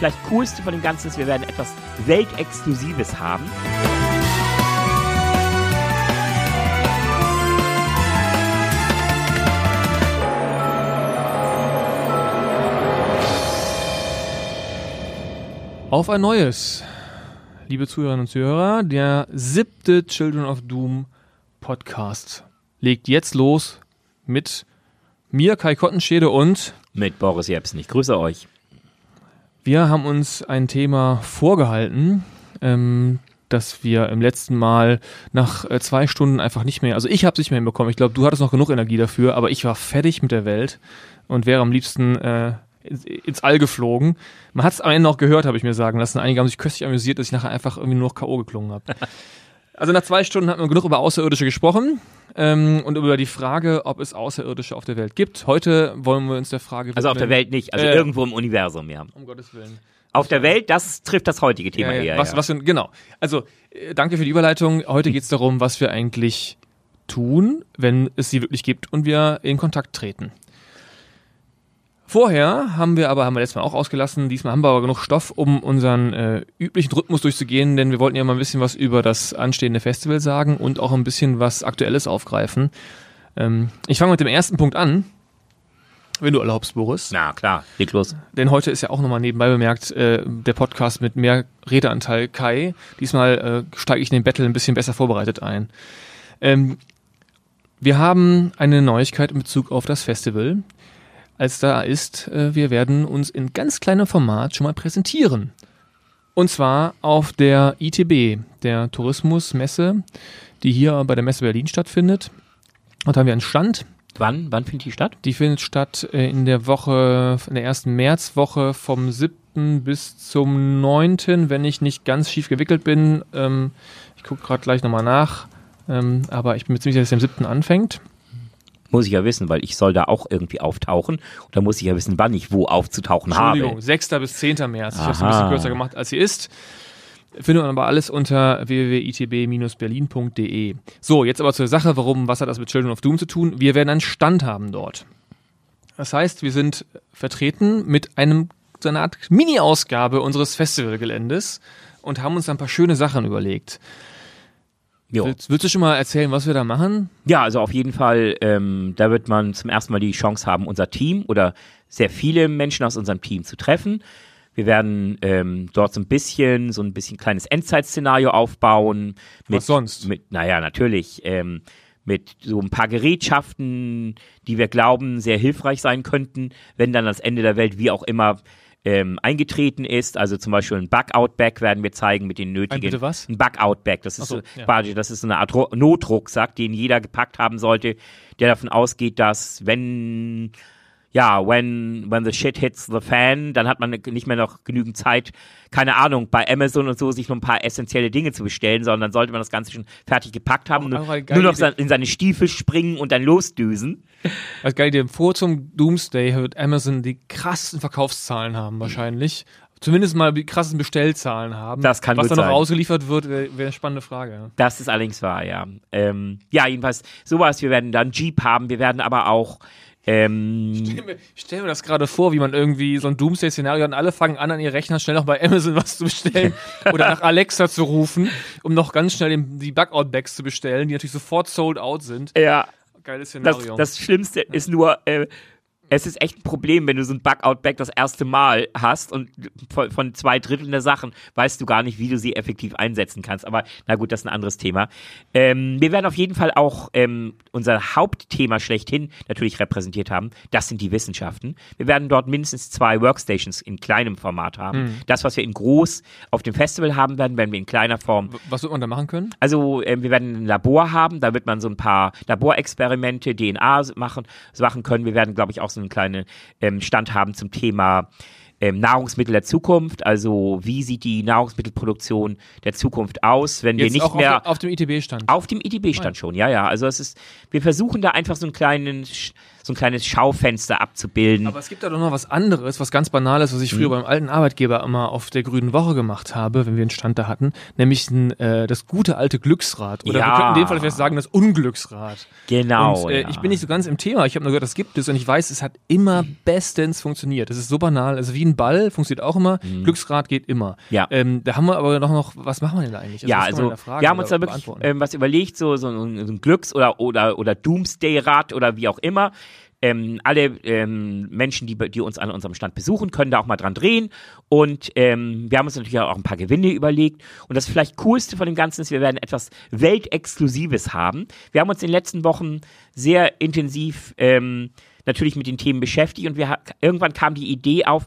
Vielleicht coolste von dem Ganzen ist, wir werden etwas Weltexklusives haben. Auf ein neues, liebe Zuhörerinnen und Zuhörer, der siebte Children of Doom Podcast legt jetzt los mit mir, Kai Kottenschede und Mit Boris Jepsen. Ich grüße euch. Wir haben uns ein Thema vorgehalten, ähm, das wir im letzten Mal nach äh, zwei Stunden einfach nicht mehr, also ich habe es nicht mehr hinbekommen. Ich glaube, du hattest noch genug Energie dafür, aber ich war fertig mit der Welt und wäre am liebsten äh, ins, All geflogen. Man hat es am Ende noch gehört, habe ich mir sagen lassen. Einige haben sich köstlich amüsiert, dass ich nachher einfach irgendwie nur noch K.O. geklungen habe. Also nach zwei Stunden hatten wir genug über Außerirdische gesprochen ähm, und über die Frage, ob es Außerirdische auf der Welt gibt. Heute wollen wir uns der Frage Also auf der Welt nicht, also Äh. irgendwo im Universum, ja. Um Gottes Willen. Auf der Welt, das trifft das heutige Thema Ja, eher. was, ja. was denn, genau. Also, äh, danke für die Überleitung. Heute geht es darum, was wir eigentlich tun, wenn es sie wirklich gibt und wir in Kontakt treten. Vorher haben wir aber, haben wir letztes Mal auch ausgelassen, diesmal haben wir aber genug Stoff, um unseren äh, üblichen Rhythmus durchzugehen, denn wir wollten ja mal ein bisschen was über das anstehende Festival sagen und auch ein bisschen was Aktuelles aufgreifen. Ähm, ich fange mit dem ersten Punkt an, wenn du erlaubst, Boris. Na klar, leg los. Denn heute ist ja auch nochmal nebenbei bemerkt äh, der Podcast mit mehr Redeanteil Kai. Diesmal äh, steige ich in den Battle ein bisschen besser vorbereitet ein. Ähm, wir haben eine Neuigkeit in Bezug auf das Festival. Als da ist, äh, wir werden uns in ganz kleinem Format schon mal präsentieren. Und zwar auf der ITB, der Tourismusmesse, die hier bei der Messe Berlin stattfindet. Dort haben wir einen Stand, Wann, wann findet die statt? die findet statt äh, in der Woche, in der ersten Märzwoche vom 7. bis zum 9., wenn ich nicht ganz schief gewickelt bin. Ähm, ich gucke gerade gleich nochmal nach. Ähm, aber ich bin mir ziemlich sicher, dass es am 7. anfängt. Muss ich ja wissen, weil ich soll da auch irgendwie auftauchen. Und da muss ich ja wissen, wann ich wo aufzutauchen Entschuldigung, habe. 6. bis 10. März. Ich habe es ein Aha. bisschen kürzer gemacht, als sie ist. Findet man aber alles unter www.itb-berlin.de. So, jetzt aber zur Sache, warum, was hat das mit Children of Doom zu tun? Wir werden einen Stand haben dort. Das heißt, wir sind vertreten mit einem, so einer Art Mini-Ausgabe unseres Festivalgeländes und haben uns ein paar schöne Sachen überlegt. Willst, willst du schon mal erzählen, was wir da machen? Ja, also auf jeden Fall, ähm, da wird man zum ersten Mal die Chance haben, unser Team oder sehr viele Menschen aus unserem Team zu treffen. Wir werden ähm, dort so ein bisschen, so ein bisschen kleines Endzeitszenario aufbauen. Mit, Was sonst? Mit, naja, natürlich. Ähm, mit so ein paar Gerätschaften, die wir glauben, sehr hilfreich sein könnten, wenn dann das Ende der Welt, wie auch immer, ähm, eingetreten ist. Also zum Beispiel ein Bug-Out-Bag werden wir zeigen mit den nötigen. bitte was? Ein Bug-Out-Bag. Das ist so, ja. quasi, das ist eine Art Ru- Notrucksack, den jeder gepackt haben sollte, der davon ausgeht, dass wenn ja, when, when the shit hits the fan, dann hat man nicht mehr noch genügend Zeit, keine Ahnung, bei Amazon und so sich noch ein paar essentielle Dinge zu bestellen, sondern dann sollte man das Ganze schon fertig gepackt haben, Auch nur, nur noch Idee. in seine Stiefel springen und dann losdüsen. Also geil, dir vor zum Doomsday wird Amazon die krassesten Verkaufszahlen haben wahrscheinlich. Zumindest mal die krassesten Bestellzahlen haben. Das kann Was da noch sein. ausgeliefert wird, wäre wär eine spannende Frage. Ja. Das ist allerdings wahr, ja. Ähm, ja, jedenfalls sowas. Wir werden dann Jeep haben. Wir werden aber auch ähm, Ich stell stelle mir das gerade vor, wie man irgendwie so ein Doomsday-Szenario hat und alle fangen an, an ihr Rechner schnell noch bei Amazon was zu bestellen oder nach Alexa zu rufen, um noch ganz schnell den, die Bug-Out-Bags zu bestellen, die natürlich sofort sold out sind. ja, Geiles das, Szenario. das Schlimmste ist nur, äh, es ist echt ein Problem, wenn du so ein Bug-Out-Bag das erste Mal hast und von, von zwei Dritteln der Sachen weißt du gar nicht, wie du sie effektiv einsetzen kannst. Aber na gut, das ist ein anderes Thema. Ähm, wir werden auf jeden Fall auch ähm, unser Hauptthema schlechthin natürlich repräsentiert haben. Das sind die Wissenschaften. Wir werden dort mindestens zwei Workstations in kleinem Format haben. Das, was wir in groß auf dem Festival haben werden, werden wir in kleiner Form was wird man da machen können? also ähm, wir werden ein Labor haben, da wird man so ein paar Laborexperimente, DNA machen, machen können. Wir werden, glaube ich, auch so einen kleinen ähm, Stand haben zum Thema ähm, Nahrungsmittel der Zukunft. Also wie sieht die Nahrungsmittelproduktion der Zukunft aus, wenn Jetzt wir nicht mehr auf, auf dem ITB-Stand. auf dem IDB stand schon, ja, ja. Also es ist, wir versuchen da einfach so einen kleinen, so ein kleines Schaufenster abzubilden. Aber es gibt da doch noch was anderes, was ganz Banales, was ich früher beim alten Arbeitgeber immer auf der Grünen Woche gemacht habe, wenn wir einen Stand da hatten, nämlich ein, äh, das gute alte Glücksrad. Oder Ja. wir könnten in dem Fall vielleicht sagen, das Unglücksrad. genau. Und äh, ja. ich bin nicht so ganz im Thema. Ich habe nur gehört, das gibt es und ich weiß, es hat immer bestens funktioniert. Es ist so banal. Also wie ein Ball funktioniert auch immer. Glücksrad geht immer. Mhm. Ja. Ähm, da haben wir aber noch, noch was machen wir denn da eigentlich? ja, kann man also fragen wir haben uns da wirklich ähm, was überlegt, so, so, ein- so ein Glücks- oder, oder, oder Doomsday-Rad oder wie auch immer. Ähm, alle ähm, Menschen, die, die uns an unserem Stand besuchen, können da auch mal dran drehen. Und ähm, wir haben uns natürlich auch ein paar Gewinne überlegt. Und das vielleicht Coolste von dem Ganzen ist, wir werden etwas Weltexklusives haben. Wir haben uns in den letzten Wochen sehr intensiv ähm, natürlich mit den Themen beschäftigt und wir irgendwann kam die Idee auf,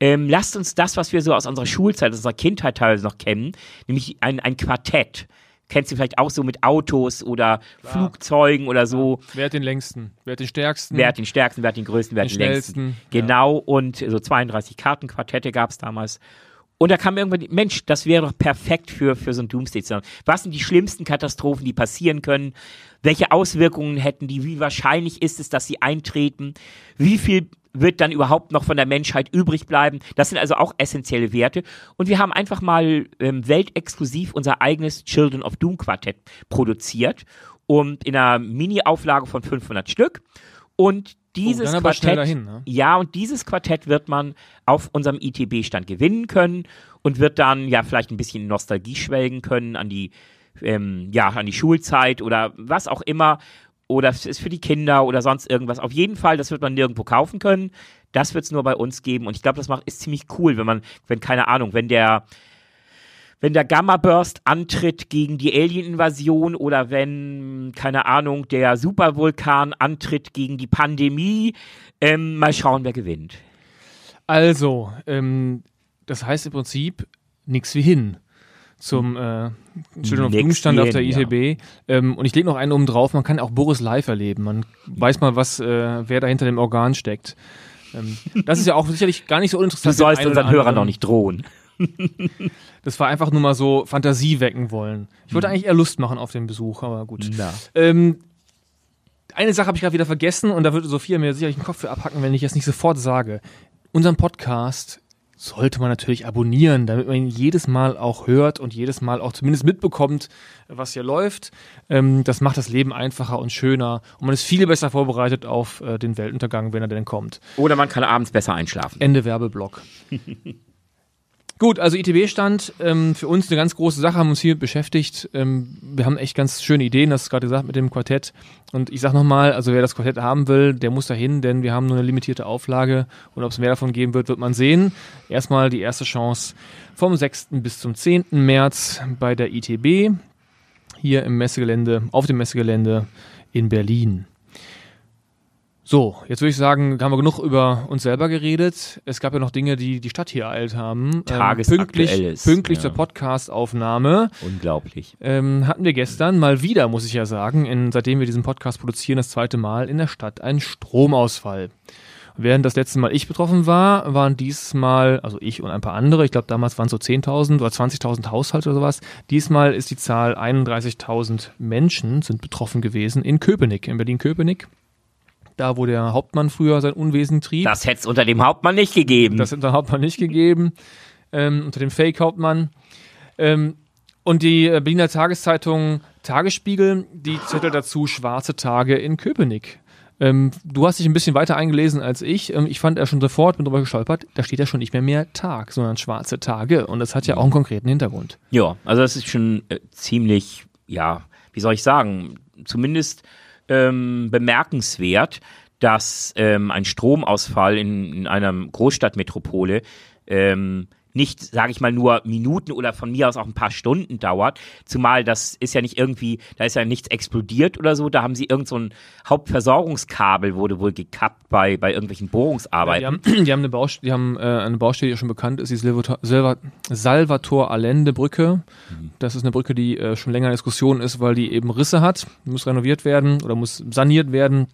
ähm, lasst uns das, was wir so aus unserer Schulzeit, aus unserer Kindheit teilweise noch kennen, nämlich ein, ein Quartett. Kennst du vielleicht auch so mit Autos oder Flugzeugen oder so. Wer hat den längsten? Wer hat den stärksten? Wer hat den stärksten, wer hat den größten, wer hat Den den, längsten. Genau, und so 32 Kartenquartette gab es damals. Und da kam irgendwann, Mensch, das wäre doch perfekt für, für so ein doomsday -Szenario. Was sind die schlimmsten Katastrophen, die passieren können? Welche Auswirkungen hätten die? Wie wahrscheinlich ist es, dass sie eintreten? Wie viel wird dann überhaupt noch von der Menschheit übrig bleiben? Das sind also auch essentielle Werte. Und wir haben einfach mal ähm, weltexklusiv unser eigenes Children of Doom Quartett produziert. Und in einer Mini-Auflage von 500 Stück. Und dieses schnell Quartett, dahin, ne? ja, und dieses Quartett wird man auf unserem ITB-Stand gewinnen können und wird dann ja vielleicht ein bisschen Nostalgie schwelgen können an die, ähm, ja, an die Schulzeit oder was auch immer. Oder es ist für die Kinder oder sonst irgendwas. Auf jeden Fall, das wird man nirgendwo kaufen können. Das wird es nur bei uns geben. Und ich glaube, das macht, ist ziemlich cool, wenn man, wenn, keine Ahnung, wenn der, wenn der Gamma Burst antritt gegen die Alien-Invasion oder wenn, keine Ahnung, der Supervulkan antritt gegen die Pandemie. Ähm, mal schauen, wer gewinnt. Also, ähm, das heißt im Prinzip nichts wie hin zum äh, Children of Doom Stand auf der hin, ja. ITB. Ähm, und ich lege noch einen oben drauf, man kann auch Boris live erleben. Man weiß mal, was, äh, wer da hinter dem Organ steckt. Ähm, das ist ja auch sicherlich gar nicht so Du uninteressant. sollst den einen unseren Hörern noch nicht drohen. Das war einfach nur mal so Fantasie wecken wollen. Ich wollte eigentlich eher Lust machen auf den Besuch, aber gut. Ähm, eine Sache habe ich gerade wieder vergessen und da würde Sophia mir sicherlich den Kopf für abhacken, wenn ich es nicht sofort sage. Unseren Podcast sollte man natürlich abonnieren, damit man ihn jedes Mal auch hört und jedes Mal auch zumindest mitbekommt, was hier läuft. Ähm, das macht das Leben einfacher und schöner und man ist viel besser vorbereitet auf äh, den Weltuntergang, wenn er denn kommt. Oder man kann abends besser einschlafen. Ende Werbeblock. Gut, also ITB-Stand, ähm, für uns eine ganz große Sache, haben uns hier beschäftigt. Ähm, wir haben echt ganz schöne Ideen, das ist gerade gesagt mit dem Quartett. Und ich sag nochmal, also wer das Quartett haben will, der muss dahin, denn wir haben nur eine limitierte Auflage und ob es mehr davon geben wird, wird man sehen. Erstmal die erste Chance vom 6. bis zum 10. März bei der ITB, hier im Messegelände, auf dem Messegelände in Berlin. So, jetzt würde ich sagen, haben wir genug über uns selber geredet. Es gab ja noch Dinge, die die Stadt hier ereilt haben. Ähm, Tagesaktuelles, pünktlich pünktlich ja. zur Podcast-Aufnahme Unglaublich. ähm, hatten wir gestern mal wieder, muss ich ja sagen, in, seitdem wir diesen Podcast produzieren, das zweite Mal in der Stadt einen Stromausfall. Während das letzte Mal ich betroffen war, waren diesmal, also ich und ein paar andere, ich glaube damals waren es so 10.000 oder 20.000 Haushalte oder sowas. Diesmal ist die Zahl 31.000 Menschen sind betroffen gewesen in Köpenick, in Berlin-Köpenick. Da, wo der Hauptmann früher sein Unwesen trieb. Das hätte es unter dem Hauptmann nicht gegeben. Das hat der Hauptmann nicht gegeben, ähm, unter dem Fake-Hauptmann. Ähm, und die äh, Berliner Tageszeitung Tagesspiegel, die zettelt dazu schwarze Tage in Köpenick. Ähm, du hast dich ein bisschen weiter eingelesen als ich. Ähm, ich fand er schon sofort, bin drüber gestolpert, da steht ja schon nicht mehr mehr Tag, sondern schwarze Tage. Und das hat ja auch einen konkreten Hintergrund. Ja, also das ist schon äh, ziemlich, ja, wie soll ich sagen, zumindest ähm, bemerkenswert, dass ähm, ein Stromausfall in, in einer Großstadtmetropole ähm, nicht, sage ich mal, nur Minuten oder von mir aus auch ein paar Stunden dauert. Zumal das ist ja nicht irgendwie, da ist ja nichts explodiert oder so. Da haben sie irgend so ein Hauptversorgungskabel wurde wohl gekappt bei, bei irgendwelchen Die Bohrungsarbeiten. haben, die haben eine Baustelle, die haben äh, eine Baustelle, die schon bekannt ist, die Salvator, Salva- Salvator Allende Brücke. Das ist eine Brücke, die äh, schon länger in Diskussion ist, weil die eben Risse hat, muss renoviert werden oder muss saniert werden.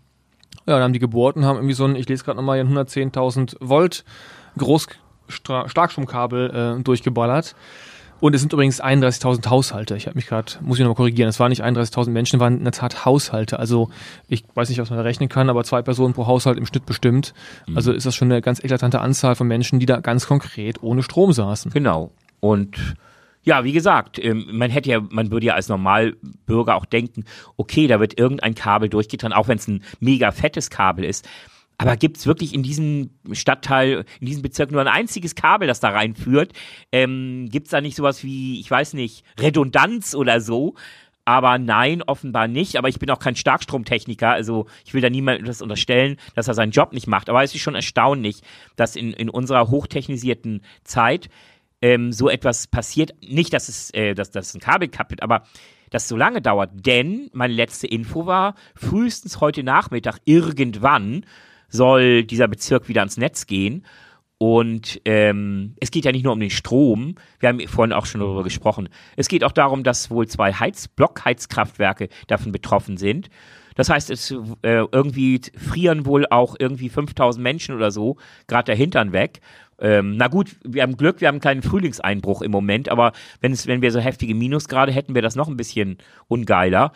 Ja, dann haben die gebohrt und haben irgendwie so ein, ich lese gerade nochmal, hier ein 110.000 Volt Groß Starkstromkabel äh, durchgeballert. Und es sind übrigens 31.000 Haushalte. Ich habe mich gerade, muss ich nochmal korrigieren, es waren nicht 31.000 Menschen, waren in der Tat Haushalte. Also ich weiß nicht, was man da rechnen kann, aber zwei Personen pro Haushalt im Schnitt bestimmt. Mhm. Also ist das schon eine ganz eklatante Anzahl von Menschen, die da ganz konkret ohne Strom saßen. Genau. Und ja, wie gesagt, ähm, man hätte ja, man würde ja als Normalbürger auch denken, okay, da wird irgendein Kabel durchgetrennt, auch wenn es ein mega fettes Kabel ist. Aber gibt es wirklich in diesem Stadtteil, in diesem Bezirk nur ein einziges Kabel, das da reinführt? Ähm, gibt es da nicht sowas wie, ich weiß nicht, Redundanz oder so? Aber nein, offenbar nicht. Aber ich bin auch kein Starkstromtechniker. Also ich will da niemandem das unterstellen, dass er seinen Job nicht macht. Aber es ist schon erstaunlich, dass in, in unserer hochtechnisierten Zeit ähm, so etwas passiert. Nicht, dass es, äh, dass, dass ein Kabel kaputt, aber das so lange dauert. Denn meine letzte Info war, frühestens heute Nachmittag irgendwann soll dieser Bezirk wieder ans Netz gehen. Und ähm, es geht ja nicht nur um den Strom, wir haben vorhin auch schon darüber gesprochen. Es geht auch darum, dass wohl zwei Heiz Blockheizkraftwerke davon betroffen sind. Das heißt, es äh, irgendwie frieren wohl auch irgendwie 5000 Menschen oder so gerade der Hintern weg. Ähm, na gut, wir haben Glück, wir haben einen kleinen Frühlingseinbruch im Moment, aber wenn, es, wenn wir so heftige Minusgrade hätten, wäre das noch ein bisschen ungeiler.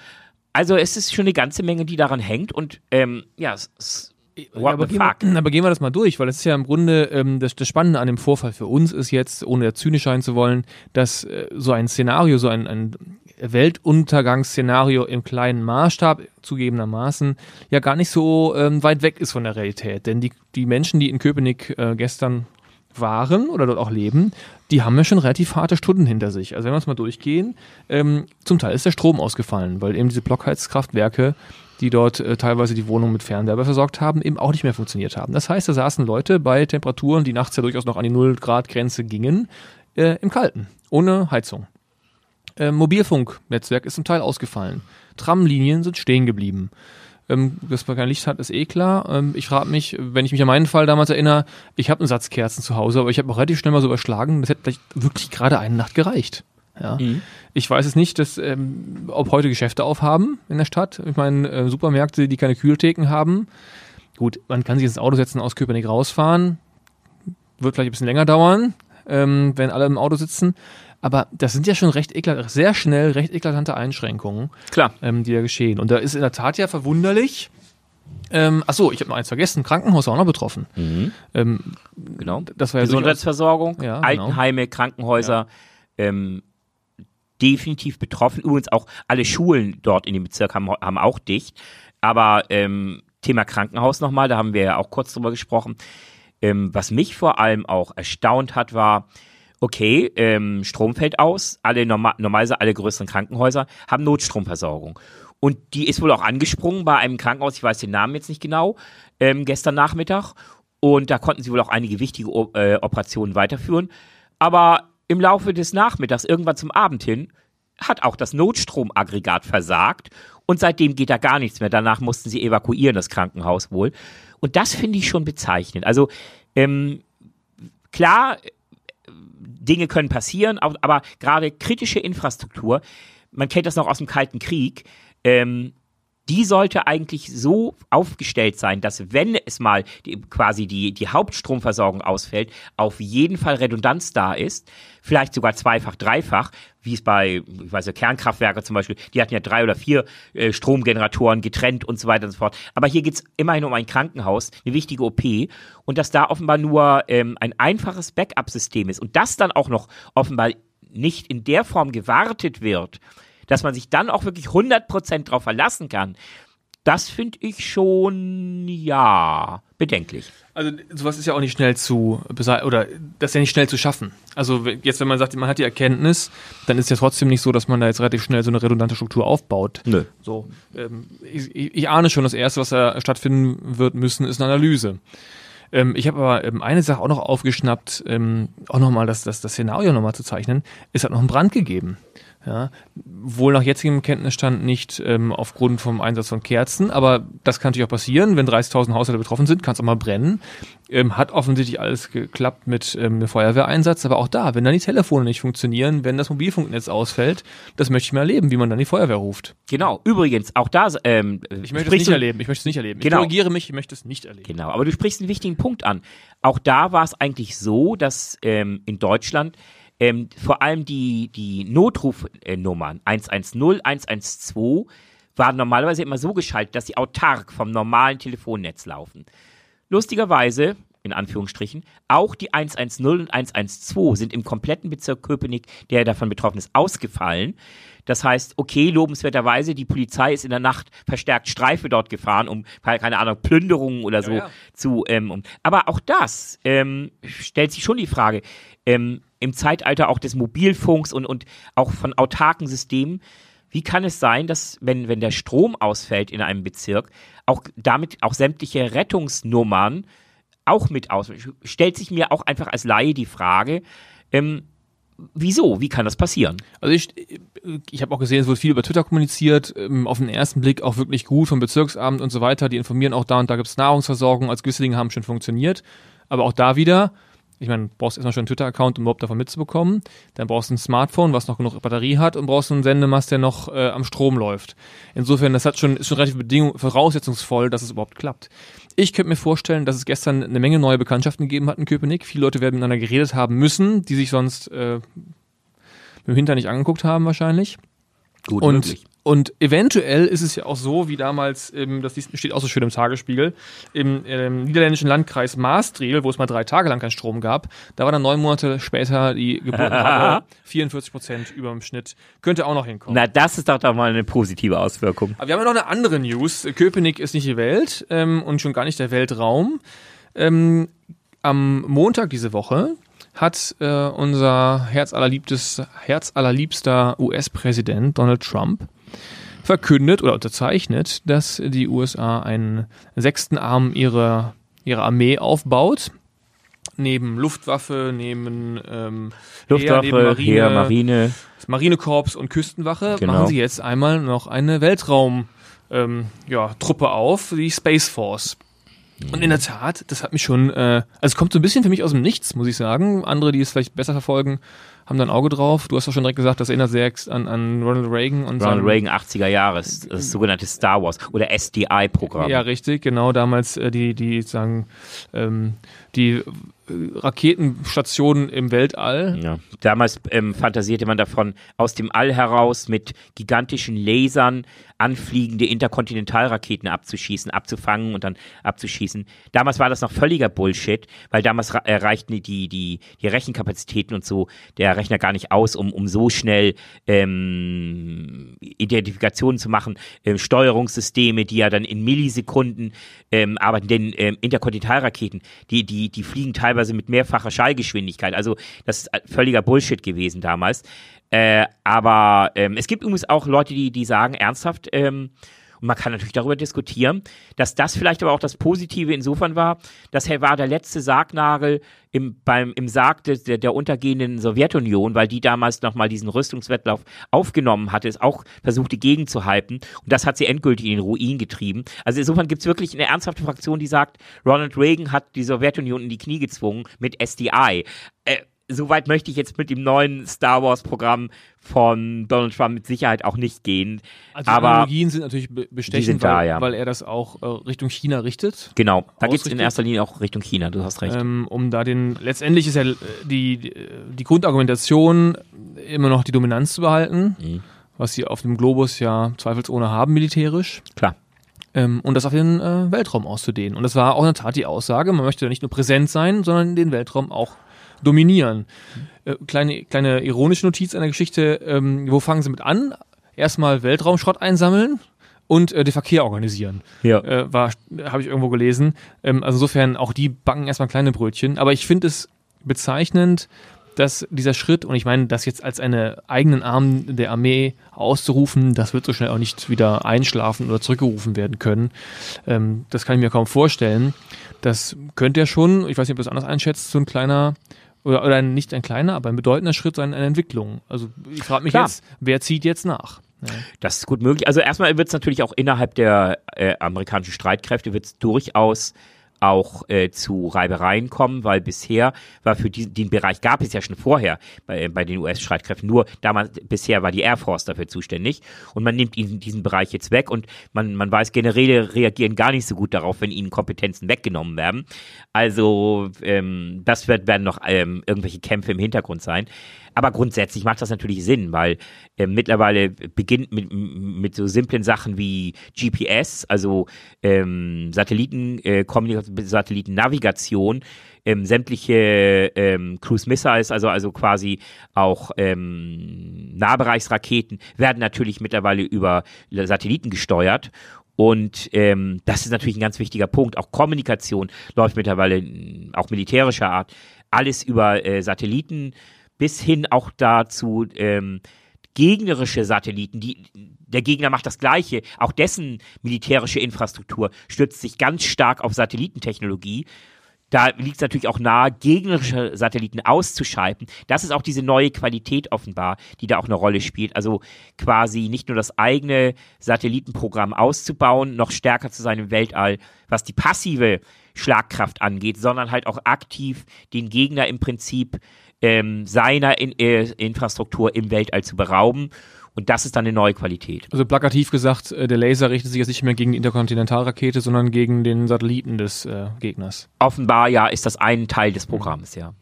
Also es ist schon eine ganze Menge, die daran hängt und ähm, ja, es What aber, gehen aber gehen wir das mal durch, weil das ist ja im Grunde ähm, das, das Spannende an dem Vorfall für uns ist jetzt, ohne jetzt zynisch sein zu wollen, dass äh, so ein Szenario, so ein, ein Weltuntergangsszenario im kleinen Maßstab zugegebenermaßen ja gar nicht so ähm, weit weg ist von der Realität. Denn die, die Menschen, die in Köpenick äh, gestern waren oder dort auch leben, die haben ja schon relativ harte Stunden hinter sich. Also wenn wir es mal durchgehen, ähm, zum Teil ist der Strom ausgefallen, weil eben diese Blockheizkraftwerke, die dort äh, teilweise die Wohnung mit Fernwärme versorgt haben, eben auch nicht mehr funktioniert haben. Das heißt, da saßen Leute bei Temperaturen, die nachts ja durchaus noch an die 0-Grad-Grenze gingen, äh, im Kalten, ohne Heizung. Äh, Mobilfunknetzwerk ist zum Teil ausgefallen. Tramlinien sind stehen geblieben. Ähm, dass man kein Licht hat, ist eh klar. Ähm, ich frage mich, wenn ich mich an meinen Fall damals erinnere, ich habe einen Satz Kerzen zu Hause, aber ich habe auch relativ schnell mal so überschlagen, das hätte vielleicht wirklich gerade eine Nacht gereicht. Ja. Mhm. Ich weiß es nicht, dass, ähm, ob heute Geschäfte aufhaben in der Stadt. Ich meine, äh, Supermärkte, die keine Kühltheken haben. Gut, man kann sich ins Auto setzen, aus Köpenick rausfahren. Wird vielleicht ein bisschen länger dauern, ähm, wenn alle im Auto sitzen. Aber das sind ja schon recht eklat sehr schnell recht eklatante Einschränkungen, Klar. ähm, die da geschehen. Und da ist in der Tat ja verwunderlich. Ähm, achso, ich habe noch eins vergessen. Krankenhaus war auch noch betroffen. Mhm. Ähm, Genau. das war ja Gesundheitsversorgung, Ja, genau. Altenheime, Krankenhäuser, ähm, definitiv betroffen. Übrigens auch alle Schulen dort in dem Bezirk haben, haben auch dicht. Aber ähm, Thema Krankenhaus nochmal, da haben wir ja auch kurz drüber gesprochen. Ähm, was mich vor allem auch erstaunt hat, war, okay, ähm, Strom fällt aus, alle normal, normalerweise alle größeren Krankenhäuser haben Notstromversorgung. Und die ist wohl auch angesprungen bei einem Krankenhaus, ich weiß den Namen jetzt nicht genau, ähm, gestern Nachmittag. Und da konnten sie wohl auch einige wichtige O- äh, Operationen weiterführen. Aber im Laufe des Nachmittags, irgendwann zum Abend hin, hat auch das Notstromaggregat versagt. Und seitdem geht da gar nichts mehr. Danach mussten sie evakuieren, das Krankenhaus wohl. Und das finde ich schon bezeichnend. Also, ähm, klar, Dinge können passieren, aber gerade kritische Infrastruktur, man kennt das noch aus dem Kalten Krieg, ähm, die sollte eigentlich so aufgestellt sein, dass wenn es mal die, quasi die, die Hauptstromversorgung ausfällt, auf jeden Fall Redundanz da ist, vielleicht sogar zweifach, dreifach, wie es bei, ich weiß Kernkraftwerke zum Beispiel, die hatten ja drei oder vier äh, Stromgeneratoren getrennt und so weiter und so fort. Aber hier geht's immerhin um ein Krankenhaus, eine wichtige OP und dass da offenbar nur ähm, ein einfaches Backup-System ist und das dann auch noch offenbar nicht in der Form gewartet wird, dass man sich dann auch wirklich 100% drauf verlassen kann, das finde ich schon, ja, bedenklich. Also sowas ist ja auch nicht schnell zu oder das ist ja nicht schnell zu schaffen. Also jetzt, wenn man sagt, man hat die Erkenntnis, dann ist ja trotzdem nicht so, dass man da jetzt relativ schnell so eine redundante Struktur aufbaut. Nö. So, ähm, ich, ich ich ahne schon, das erste, was da stattfinden wird müssen, ist eine Analyse. Ähm, ich habe aber ähm, eine Sache auch noch aufgeschnappt, ähm, auch nochmal das, das, das Szenario nochmal zu zeichnen. Es hat noch einen Brand gegeben. Ja, wohl nach jetzigem Kenntnisstand nicht ähm, aufgrund vom Einsatz von Kerzen, aber das kann natürlich auch passieren, wenn 30.000 Haushalte betroffen sind, kann es auch mal brennen. Ähm, hat offensichtlich alles geklappt mit ähm, einem Feuerwehreinsatz, aber auch da, wenn dann die Telefone nicht funktionieren, wenn das Mobilfunknetz ausfällt, das möchte ich mal erleben, wie man dann die Feuerwehr ruft. Genau. Übrigens, auch da, ähm, Ich möchte es nicht erleben, ich möchte es nicht erleben. Genau. Ich korrigiere mich, ich möchte es nicht erleben. Genau, aber du sprichst einen wichtigen Punkt an. Auch da war es eigentlich so, dass ähm, in Deutschland ähm, vor allem die, die Notrufnummern 110, 112 waren normalerweise immer so geschaltet, dass sie autark vom normalen Telefonnetz laufen. Lustigerweise, in Anführungsstrichen, auch die 110 und 112 sind im kompletten Bezirk Köpenick, der davon betroffen ist, ausgefallen. Das heißt, okay, lobenswerterweise, die Polizei ist in der Nacht verstärkt Streife dort gefahren, um, keine Ahnung, Plünderungen oder so Ja, ja. zu. Ähm, um, aber auch das ähm, stellt sich schon die Frage, ähm, im Zeitalter auch des Mobilfunks und, und auch von autarken Systemen, wie kann es sein, dass, wenn, wenn der Strom ausfällt in einem Bezirk, auch damit auch sämtliche Rettungsnummern auch mit aus? Stellt sich mir auch einfach als Laie die Frage, ähm, wieso? Wie kann das passieren? Also ich, ich habe auch gesehen, es wurde viel über Twitter kommuniziert, ähm, auf den ersten Blick auch wirklich gut vom Bezirksamt und so weiter. Die informieren auch da und da gibt es Nahrungsversorgung, als gewisse Dinge haben schon funktioniert. Aber auch da wieder, ich meine, brauchst erstmal schon einen Twitter-Account, um überhaupt davon mitzubekommen. Dann brauchst du ein Smartphone, was noch genug Batterie hat und brauchst einen Sendemast, der noch äh, am Strom läuft. Insofern, das hat schon, ist schon relativ Bedingung, voraussetzungsvoll, dass es überhaupt klappt. Ich könnte mir vorstellen, dass es gestern eine Menge neue Bekanntschaften gegeben hat in Köpenick. Viele Leute werden miteinander geredet haben müssen, die sich sonst äh, mit dem Hintern nicht angeguckt haben wahrscheinlich. Gut Und, und eventuell ist es ja auch so, wie damals, ähm, das steht auch so schön im Tagesspiegel, im ähm, niederländischen Landkreis Maastricht, wo es mal drei Tage lang keinen Strom gab, da war dann neun Monate später die Geburtenrate 44 Prozent über dem Schnitt. Könnte auch noch hinkommen. Na, das ist doch doch mal eine positive Auswirkung. Aber wir haben ja noch eine andere News. Köpenick ist nicht die Welt ähm, und schon gar nicht der Weltraum. Ähm, am Montag diese Woche hat äh, unser herzallerliebstes, herzallerliebster US-Präsident Donald Trump verkündet oder unterzeichnet, dass die USA einen sechsten Arm ihrer, ihrer Armee aufbaut. Neben Luftwaffe, neben ähm, Heer, neben Luftwaffe, Heer, Marine. Marinekorps und Küstenwache Genau. machen sie jetzt einmal noch eine Weltraum ähm, ja, Truppe auf, die Space Force. Und in der Tat, das hat mich schon, äh, also es kommt so ein bisschen für mich aus dem Nichts, muss ich sagen. Andere, die es vielleicht besser verfolgen, haben da ein Auge drauf. Du hast doch schon direkt gesagt, das erinnert sehr an, an Ronald Reagan und Ronald Reagan 80er Jahre, das, das sogenannte Star Wars oder SDI-Programm. Ja, richtig, genau. Damals äh, die, die sagen, ähm, die äh, Raketenstationen im Weltall. Ja. Damals ähm, fantasierte man davon, aus dem All heraus mit gigantischen Lasern anfliegende Interkontinentalraketen abzuschießen, abzufangen und dann abzuschießen. Damals war das noch völliger Bullshit, weil damals äh, reichten die, die, die Rechenkapazitäten und so der Rechner gar nicht aus, um, um so schnell ähm, Identifikationen zu machen, ähm, Steuerungssysteme, die ja dann in Millisekunden ähm, arbeiten, denn ähm, Interkontinentalraketen, die, die, die fliegen teilweise mit mehrfacher Schallgeschwindigkeit. Also das ist völliger Bullshit gewesen damals. Äh, aber ähm, es gibt übrigens auch Leute, die, die sagen ernsthaft, ähm, und man kann natürlich darüber diskutieren, dass das vielleicht aber auch das Positive insofern war, dass er war der letzte Sargnagel im, beim, im Sarg des, der, der untergehenden Sowjetunion, weil die damals nochmal diesen Rüstungswettlauf aufgenommen hatte, es auch versuchte gegenzuhalten. Und das hat sie endgültig in den Ruin getrieben. Also insofern gibt es wirklich eine ernsthafte Fraktion, die sagt, Ronald Reagan hat die Sowjetunion in die Knie gezwungen mit SDI. Äh, Soweit möchte ich jetzt mit dem neuen Star Wars Programm von Donald Trump mit Sicherheit auch nicht gehen. Also die aber Analogien sind natürlich be- bestechend, sind da, weil, ja. weil er das auch äh, Richtung China richtet. genau, da geht es in erster Linie auch Richtung China, du hast recht. ähm, um da den letztendlich ist ja äh, die die, die Grundargumentation immer noch die Dominanz zu behalten, Mhm. was sie auf dem Globus ja zweifelsohne haben militärisch Klar. ähm, und das auf den äh, Weltraum auszudehnen. Und das war auch in der Tat die Aussage, man möchte da nicht nur präsent sein, sondern den Weltraum auch dominieren. Äh, kleine, kleine ironische Notiz an der Geschichte, ähm, wo fangen sie mit an? Erstmal Weltraumschrott einsammeln und äh, den Verkehr organisieren. Ja. Äh, war, habe ich irgendwo gelesen. Ähm, also insofern, auch die backen erstmal kleine Brötchen. Aber ich finde es bezeichnend, dass dieser Schritt, und ich meine, das jetzt als einen eigenen Arm der Armee auszurufen, das wird so schnell auch nicht wieder einschlafen oder zurückgerufen werden können. Ähm, das kann ich mir kaum vorstellen. Das könnte ja schon, ich weiß nicht, ob du das anders einschätzt, so ein kleiner, oder, oder nicht ein kleiner, aber ein bedeutender Schritt einer Entwicklung. Also ich frage mich Klar. jetzt, wer zieht jetzt nach? Ja. Das ist gut möglich. Also erstmal wird es natürlich auch innerhalb der äh, amerikanischen Streitkräfte wird es durchaus auch äh, zu Reibereien kommen, weil bisher war für diesen den Bereich gab es ja schon vorher bei, bei den US-Streitkräften. Nur damals bisher war die Air Force dafür zuständig und man nimmt ihnen diesen Bereich jetzt weg und man man weiß Generäle reagieren gar nicht so gut darauf, wenn ihnen Kompetenzen weggenommen werden. Also ähm, das wird werden noch ähm, irgendwelche Kämpfe im Hintergrund sein. Aber grundsätzlich macht das natürlich Sinn, weil äh, mittlerweile beginnt mit, mit so simplen Sachen wie GPS, also ähm, Satelliten, äh, Satellitennavigation, ähm, sämtliche ähm, Cruise Missiles, also, also quasi auch ähm, Nahbereichsraketen, werden natürlich mittlerweile über Satelliten gesteuert. Und ähm, das ist natürlich ein ganz wichtiger Punkt. Auch Kommunikation läuft mittlerweile, auch militärischer Art, alles über äh, Satelliten bis hin auch dazu ähm, gegnerische Satelliten, die der Gegner macht das Gleiche. Auch dessen militärische Infrastruktur stützt sich ganz stark auf Satellitentechnologie. Da liegt es natürlich auch nahe, gegnerische Satelliten auszuschalten. Das ist auch diese neue Qualität offenbar, die da auch eine Rolle spielt. Also quasi nicht nur das eigene Satellitenprogramm auszubauen, noch stärker zu sein im Weltall, was die passive Schlagkraft angeht, sondern halt auch aktiv den Gegner im Prinzip ähm, seiner in, äh, Infrastruktur im Weltall zu berauben. Und das ist dann eine neue Qualität. Also plakativ gesagt, äh, der Laser richtet sich jetzt nicht mehr gegen die Interkontinentalrakete, sondern gegen den Satelliten des äh, Gegners. Offenbar ja ist das ein Teil des Programms, ja.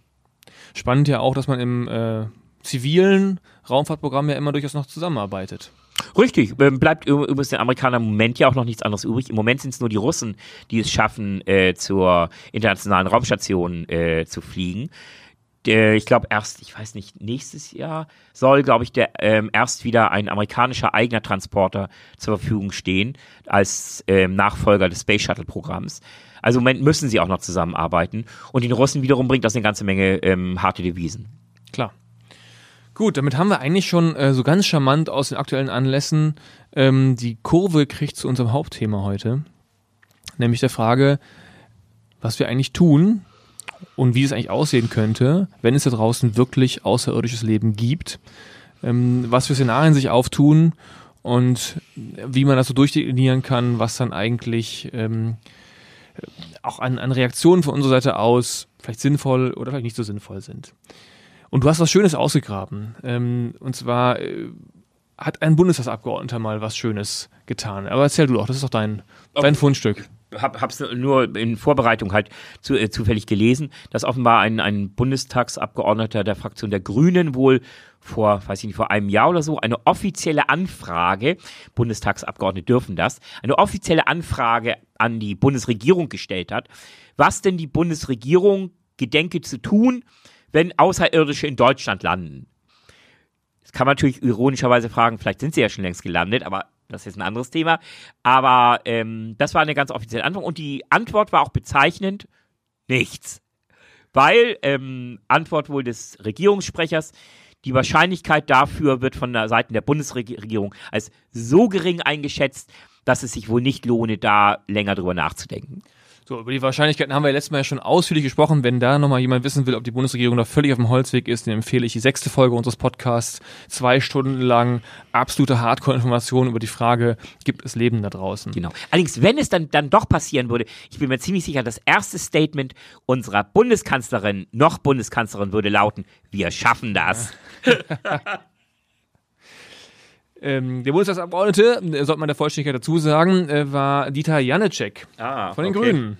Spannend ja auch, dass man im äh, zivilen Raumfahrtprogramm ja immer durchaus noch zusammenarbeitet. Richtig, ähm, bleibt übrigens den Amerikanern im Moment ja auch noch nichts anderes übrig. Im Moment sind es nur die Russen, die es schaffen, äh, zur internationalen Raumstation äh, zu fliegen ich glaube erst, ich weiß nicht, nächstes Jahr soll, glaube ich, der ähm, erst wieder ein amerikanischer eigener Transporter zur Verfügung stehen als ähm, Nachfolger des Space Shuttle Programms. Also im Moment müssen sie auch noch zusammenarbeiten und den Russen wiederum bringt das eine ganze Menge ähm, harte Devisen. Klar. Gut, damit haben wir eigentlich schon äh, so ganz charmant aus den aktuellen Anlässen ähm, die Kurve gekriegt zu unserem Hauptthema heute, nämlich der Frage, was wir eigentlich tun, und wie es eigentlich aussehen könnte, wenn es da draußen wirklich außerirdisches Leben gibt, ähm, was für Szenarien sich auftun und wie man das so durchdeklinieren kann, was dann eigentlich ähm, auch an, an Reaktionen von unserer Seite aus vielleicht sinnvoll oder vielleicht nicht so sinnvoll sind. Und du hast was Schönes ausgegraben. Ähm, und zwar äh, hat ein Bundestagsabgeordneter mal was Schönes getan. Aber erzähl du doch, das ist doch dein, dein Fundstück hab, hab's nur in Vorbereitung halt zu, äh, zufällig gelesen, dass offenbar ein, ein Bundestagsabgeordneter der Fraktion der Grünen wohl vor, weiß ich nicht, vor einem Jahr oder so eine offizielle Anfrage, Bundestagsabgeordnete dürfen das, eine offizielle Anfrage an die Bundesregierung gestellt hat, was denn die Bundesregierung gedenke zu tun, wenn Außerirdische in Deutschland landen. Das kann man natürlich ironischerweise fragen, vielleicht sind sie ja schon längst gelandet, aber das ist jetzt ein anderes Thema. Aber ähm, das war eine ganz offizielle Antwort. Und die Antwort war auch bezeichnend: nichts. Weil, ähm, Antwort wohl des Regierungssprechers, die Wahrscheinlichkeit dafür wird von der Seite der Bundesregierung als so gering eingeschätzt, dass es sich wohl nicht lohne, da länger drüber nachzudenken. So, über die Wahrscheinlichkeiten haben wir ja letztes Mal ja schon ausführlich gesprochen. Wenn da nochmal jemand wissen will, ob die Bundesregierung da völlig auf dem Holzweg ist, dann empfehle ich die sechste Folge unseres Podcasts. Zwei Stunden lang absolute Hardcore-Informationen über die Frage, gibt es Leben da draußen? Genau. Allerdings, wenn es dann, dann doch passieren würde, ich bin mir ziemlich sicher, das erste Statement unserer Bundeskanzlerin, noch Bundeskanzlerin, würde lauten, wir schaffen das. Ähm, der Bundestagsabgeordnete, äh, sollte man der Vollständigkeit dazu sagen, äh, war Dieter Janecek ah, von den okay. Grünen.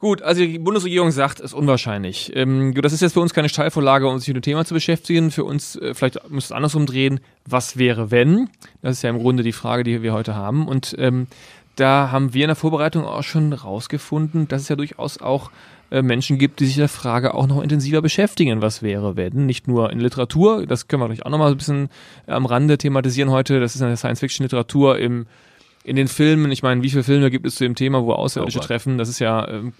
Gut, also die Bundesregierung sagt, es ist unwahrscheinlich. Ähm, das ist jetzt für uns keine Steilvorlage, um sich mit dem Thema zu beschäftigen. Für uns, äh, vielleicht müsste es andersrum drehen, was wäre, wenn? Das ist ja im Grunde die Frage, die wir heute haben. Und ähm, da haben wir in der Vorbereitung auch schon rausgefunden, dass es ja durchaus auch Menschen gibt, die sich der Frage auch noch intensiver beschäftigen, was wäre, wenn. Nicht nur in Literatur, das können wir gleich auch noch mal ein bisschen äh, am Rande thematisieren heute. Das ist eine Science-Fiction-Literatur im in den Filmen, ich meine, wie viele Filme gibt es zu dem Thema, wo Außerirdische oh treffen? Das ist ja, ähm,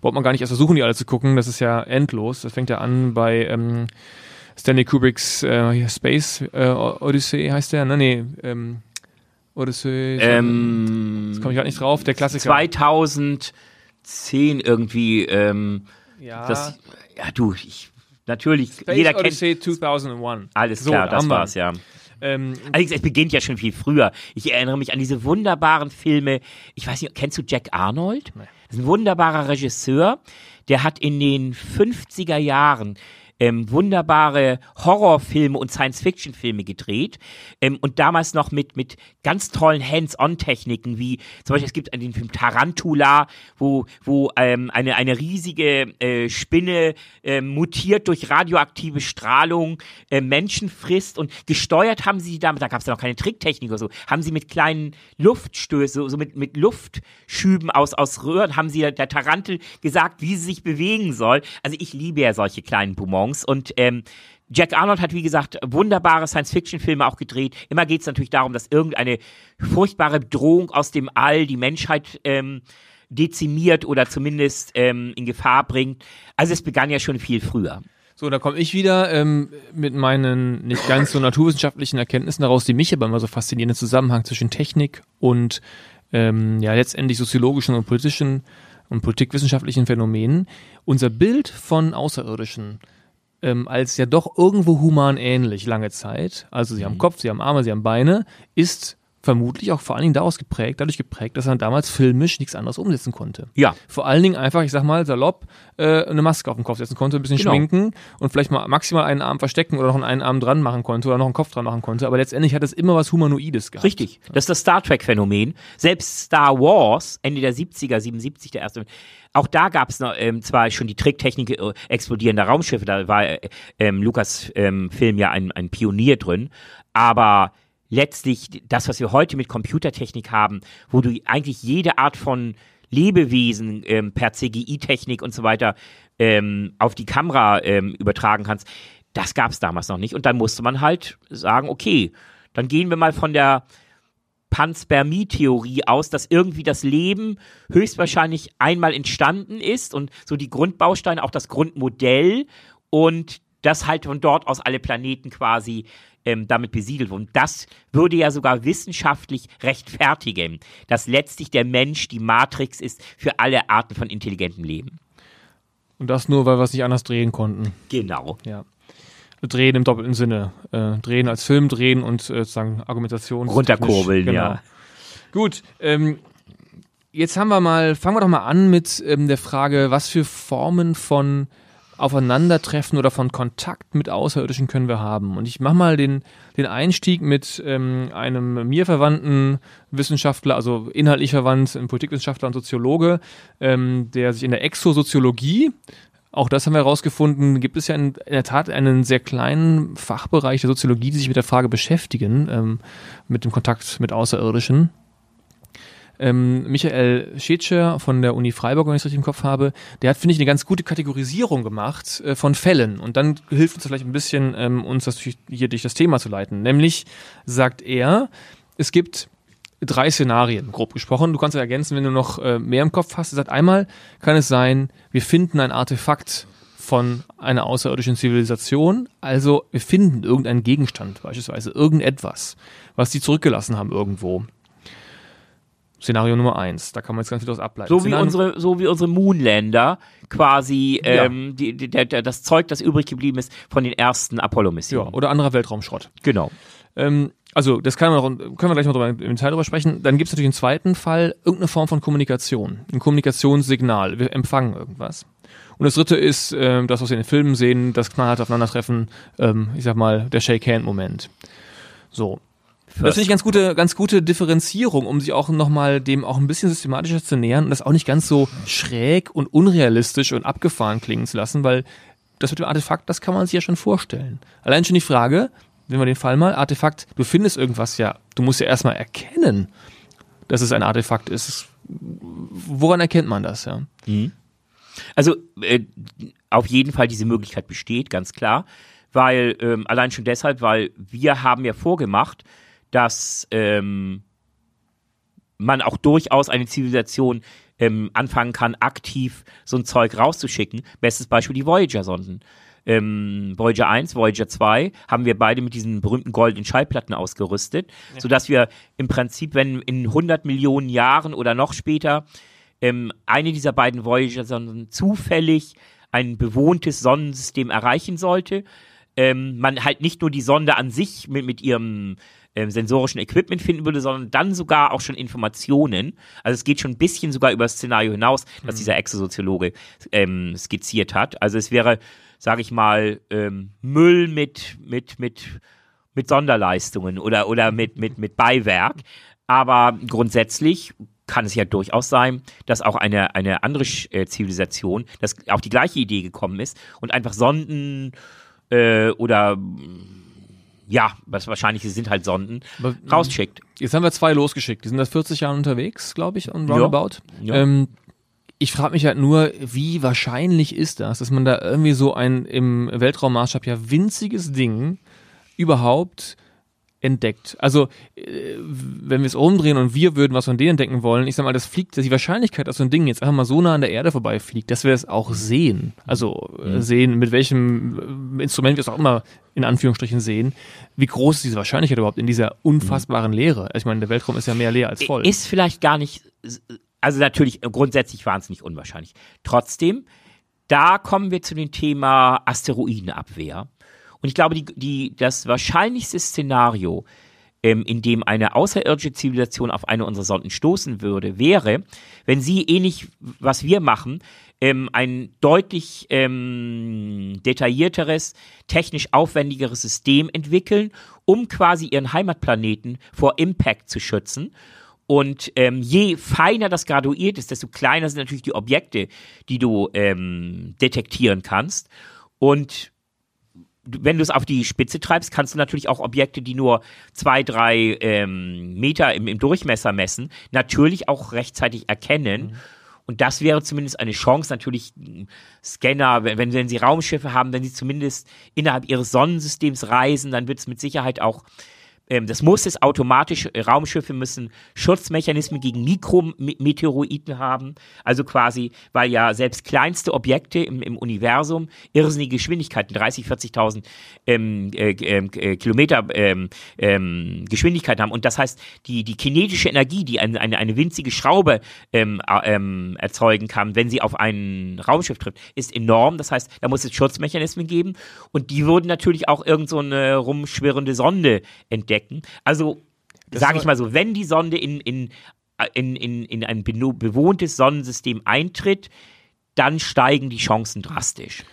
braucht man gar nicht erst versuchen, die alle zu gucken. Das ist ja endlos. Das fängt ja an bei ähm, Stanley Kubricks äh, Space äh, Odyssey heißt der, ne? Nee, ähm, Odyssey. Ähm, das komme ich gerade nicht drauf. Der Klassiker. 2000 10 irgendwie. Ähm, ja. Das, ja, du, ich, natürlich. Space jeder Odyssey kennt. 2001. Alles klar, so, das war's, ja. Ähm, Allerdings, es beginnt ja schon viel früher. Ich erinnere mich an diese wunderbaren Filme. Ich weiß nicht, kennst du Jack Arnold? Nee. Das ist ein wunderbarer Regisseur. Der hat in den 50er Jahren ähm, wunderbare Horrorfilme und Science-Fiction-Filme gedreht ähm, und damals noch mit, mit ganz tollen Hands-on-Techniken, wie zum Beispiel es gibt den Film Tarantula, wo, wo ähm, eine, eine riesige äh, Spinne äh, mutiert durch radioaktive Strahlung äh, Menschen frisst und gesteuert haben sie damit, da gab es ja noch keine Tricktechnik oder so, haben sie mit kleinen Luftstößen, so, mit, mit Luftschüben aus, aus Röhren, haben sie der Tarantel gesagt, wie sie sich bewegen soll. Also ich liebe ja solche kleinen Bonbons und ähm, Jack Arnold hat, wie gesagt, wunderbare Science-Fiction-Filme auch gedreht. Immer geht es natürlich darum, dass irgendeine furchtbare Bedrohung aus dem All die Menschheit ähm, dezimiert oder zumindest ähm, in Gefahr bringt. Also es begann ja schon viel früher. So, da komme ich wieder ähm, mit meinen nicht ganz so naturwissenschaftlichen Erkenntnissen daraus, die mich aber immer so faszinieren, den Zusammenhang zwischen Technik und ähm, ja letztendlich soziologischen und politischen und politikwissenschaftlichen Phänomenen. Unser Bild von Außerirdischen ähm, als ja doch irgendwo human ähnlich lange Zeit, also sie haben mhm. Kopf, sie haben Arme, sie haben Beine, ist vermutlich auch vor allen Dingen daraus geprägt, dadurch geprägt, dass er damals filmisch nichts anderes umsetzen konnte. Ja. Vor allen Dingen einfach, ich sag mal, salopp, äh, eine Maske auf den Kopf setzen konnte, ein bisschen genau. schminken und vielleicht mal maximal einen Arm verstecken oder noch einen Arm dran machen konnte oder noch einen Kopf dran machen konnte. Aber letztendlich hat es immer was Humanoides gehabt. Richtig. Das ist das Star Trek-Phänomen. Selbst Star Wars, Ende der 70er, 77 der erste, auch da gab es ähm, zwar schon die Tricktechnik äh, explodierender Raumschiffe, da war äh, ähm, Lukas ähm, Film ja ein, ein Pionier drin, aber letztlich das, was wir heute mit Computertechnik haben, wo du eigentlich jede Art von Lebewesen ähm, per CGI-Technik und so weiter ähm, auf die Kamera ähm, übertragen kannst, das gab es damals noch nicht. Und dann musste man halt sagen, okay, dann gehen wir mal von der Panspermie-Theorie aus, dass irgendwie das Leben höchstwahrscheinlich einmal entstanden ist und so die Grundbausteine, auch das Grundmodell und das halt von dort aus alle Planeten quasi ähm, damit besiedelt wurden. Das würde ja sogar wissenschaftlich rechtfertigen, dass letztlich der Mensch die Matrix ist für alle Arten von intelligentem Leben. Und das nur, weil wir es nicht anders drehen konnten. Genau. Ja. Drehen im doppelten Sinne. Äh, drehen als Film drehen und äh, sozusagen Argumentation. Runterkurbeln, genau. ja. Gut, ähm, jetzt haben wir mal, fangen wir doch mal an mit ähm, der Frage, was für Formen von Aufeinandertreffen oder von Kontakt mit Außerirdischen können wir haben. Und ich mache mal den, den Einstieg mit ähm, einem mir verwandten Wissenschaftler, also inhaltlich verwandt, ein Politikwissenschaftler und Soziologe, ähm, der sich in der Exosoziologie auch das haben wir herausgefunden, gibt es ja in, der Tat einen sehr kleinen Fachbereich der Soziologie, die sich mit der Frage beschäftigen, ähm, mit dem Kontakt mit Außerirdischen ähm, Michael Schetscher von der Uni Freiburg, wenn ich es richtig im Kopf habe, der hat, finde ich, eine ganz gute Kategorisierung gemacht äh, von Fällen. Und dann hilft uns vielleicht ein bisschen, ähm, uns das hier durch das Thema zu leiten. Nämlich sagt er, es gibt drei Szenarien, grob gesprochen. Du kannst ja ergänzen, wenn du noch äh, mehr im Kopf hast. Er sagt, einmal kann es sein, wir finden ein Artefakt von einer außerirdischen Zivilisation. Also wir finden irgendeinen Gegenstand, beispielsweise irgendetwas, was die zurückgelassen haben irgendwo. Szenario Nummer eins. Da kann man jetzt ganz viel daraus ableiten. So wie unsere, so wie unsere Moonlander quasi ähm, ja. die, die, der, das Zeug, das übrig geblieben ist von den ersten Apollo-Missionen. Ja, oder anderer Weltraumschrott. Genau. Ähm, also das kann man, können wir gleich noch drüber, im Detail drüber sprechen. Dann gibt es natürlich einen zweiten Fall, irgendeine Form von Kommunikation, ein Kommunikationssignal. Wir empfangen irgendwas. Und das dritte ist ähm, das, was wir in den Filmen sehen, das knallhart Aufeinandertreffen, ähm, ich sag mal, der Shake-Hand-Moment. So, das finde ich ganz gute, ganz gute Differenzierung, um sich auch nochmal dem auch ein bisschen systematischer zu nähern und das auch nicht ganz so schräg und unrealistisch und abgefahren klingen zu lassen, weil das mit dem Artefakt, das kann man sich ja schon vorstellen. Allein schon die Frage, nehmen wir den Fall mal, Artefakt, du findest irgendwas ja, du musst ja erstmal erkennen, dass es ein Artefakt ist. Woran erkennt man das, ja? Mhm. Also äh, auf jeden Fall diese Möglichkeit besteht, ganz klar, weil ähm, allein schon deshalb, weil wir haben ja vorgemacht, dass ähm, man auch durchaus eine Zivilisation ähm, anfangen kann, aktiv so ein Zeug rauszuschicken. Bestes Beispiel die Voyager-Sonden. Ähm, Voyager 1, Voyager 2 haben wir beide mit diesen berühmten goldenen Schallplatten ausgerüstet, ja. sodass wir im Prinzip, wenn in 100 Millionen Jahren oder noch später ähm, eine dieser beiden Voyager-Sonden zufällig ein bewohntes Sonnensystem erreichen sollte, ähm, man halt nicht nur die Sonde an sich mit, mit ihrem ähm, sensorischen Equipment finden würde, sondern dann sogar auch schon Informationen. Also es geht schon ein bisschen sogar über das Szenario hinaus, das mhm. dieser Exosoziologe ähm, skizziert hat. Also es wäre sage ich mal, ähm, Müll mit, mit, mit, mit Sonderleistungen oder, oder mit, mit, mit Beiwerk. Aber grundsätzlich kann es ja durchaus sein, dass auch eine, eine andere äh, Zivilisation, dass auch die gleiche Idee gekommen ist und einfach Sonden äh, oder ja, was wahrscheinlich sind halt Sonden, Aber, rausschickt. Jetzt haben wir zwei losgeschickt. Die sind seit 40 Jahren unterwegs, glaube ich, und roundabout. Ja. Ja. Ähm, ich frage mich halt nur, wie wahrscheinlich ist das, dass man da irgendwie so ein im Weltraummaßstab ja winziges Ding überhaupt entdeckt. Also, äh, wenn wir es umdrehen und wir würden was von denen entdecken wollen, ich sag mal, das fliegt, die Wahrscheinlichkeit, dass so ein Ding jetzt einfach mal so nah an der Erde vorbeifliegt, dass wir es auch sehen. Also äh, mhm. sehen, mit welchem äh, Instrument wir es auch immer in Anführungsstrichen sehen. Wie groß ist diese Wahrscheinlichkeit überhaupt in dieser unfassbaren Leere? Also, ich meine, der Weltraum ist ja mehr leer als voll. Ist vielleicht gar nicht, also natürlich grundsätzlich wahnsinnig unwahrscheinlich. Trotzdem, da kommen wir zu dem Thema Asteroidenabwehr. Und ich glaube, die, die, das wahrscheinlichste Szenario, ähm, in dem eine außerirdische Zivilisation auf eine unserer Sonden stoßen würde, wäre, wenn sie ähnlich, was wir machen, ähm, ein deutlich ähm, detaillierteres, technisch aufwendigeres System entwickeln, um quasi ihren Heimatplaneten vor Impact zu schützen. Und ähm, je feiner das graduiert ist, desto kleiner sind natürlich die Objekte, die du ähm, detektieren kannst. Und wenn du es auf die Spitze treibst, kannst du natürlich auch Objekte, die nur zwei, drei ähm, Meter im, im, Durchmesser messen, natürlich auch rechtzeitig erkennen. Mhm. Und das wäre zumindest eine Chance, natürlich Scanner, wenn, wenn sie Raumschiffe haben, wenn sie zumindest innerhalb ihres Sonnensystems reisen, dann wird es mit Sicherheit auch ähm, das muss es automatisch, äh, Raumschiffe müssen Schutzmechanismen gegen Mikrometeoroiden haben, also quasi, weil ja selbst kleinste Objekte im, im Universum irrsinnige Geschwindigkeiten, 30, 40.000 ähm, äh, ähm, äh, Kilometer ähm, ähm, Geschwindigkeit haben. Und das heißt, die, die kinetische Energie, die eine, eine, eine winzige Schraube ähm, erzeugen kann, wenn sie auf ein Raumschiff trifft, ist enorm, das heißt, da muss es Schutzmechanismen geben. Und die würden natürlich auch irgend so eine rumschwirrende Sonde entdecken entdecken. Also, sage ich mal so, wenn die Sonde in, in, in, in, in ein bewohntes Sonnensystem eintritt, dann steigen die Chancen drastisch.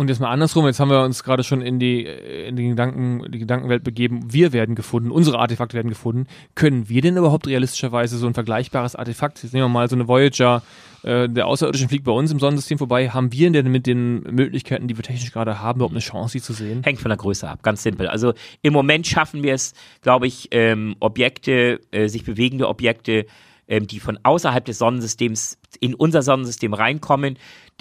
Und jetzt mal andersrum, jetzt haben wir uns gerade schon in die, in die, Gedanken, die Gedankenwelt begeben, wir werden gefunden, unsere Artefakte werden gefunden. Können wir denn überhaupt realistischerweise so ein vergleichbares Artefakt, jetzt nehmen wir mal so eine Voyager, äh, der Außerirdischen fliegt bei uns im Sonnensystem vorbei, haben wir denn mit den Möglichkeiten, die wir technisch gerade haben, überhaupt eine Chance, sie zu sehen? Hängt von der Größe ab, ganz simpel. Also im Moment schaffen wir es, glaube ich, ähm, Objekte, äh, sich bewegende Objekte, ähm, die von außerhalb des Sonnensystems in unser Sonnensystem reinkommen,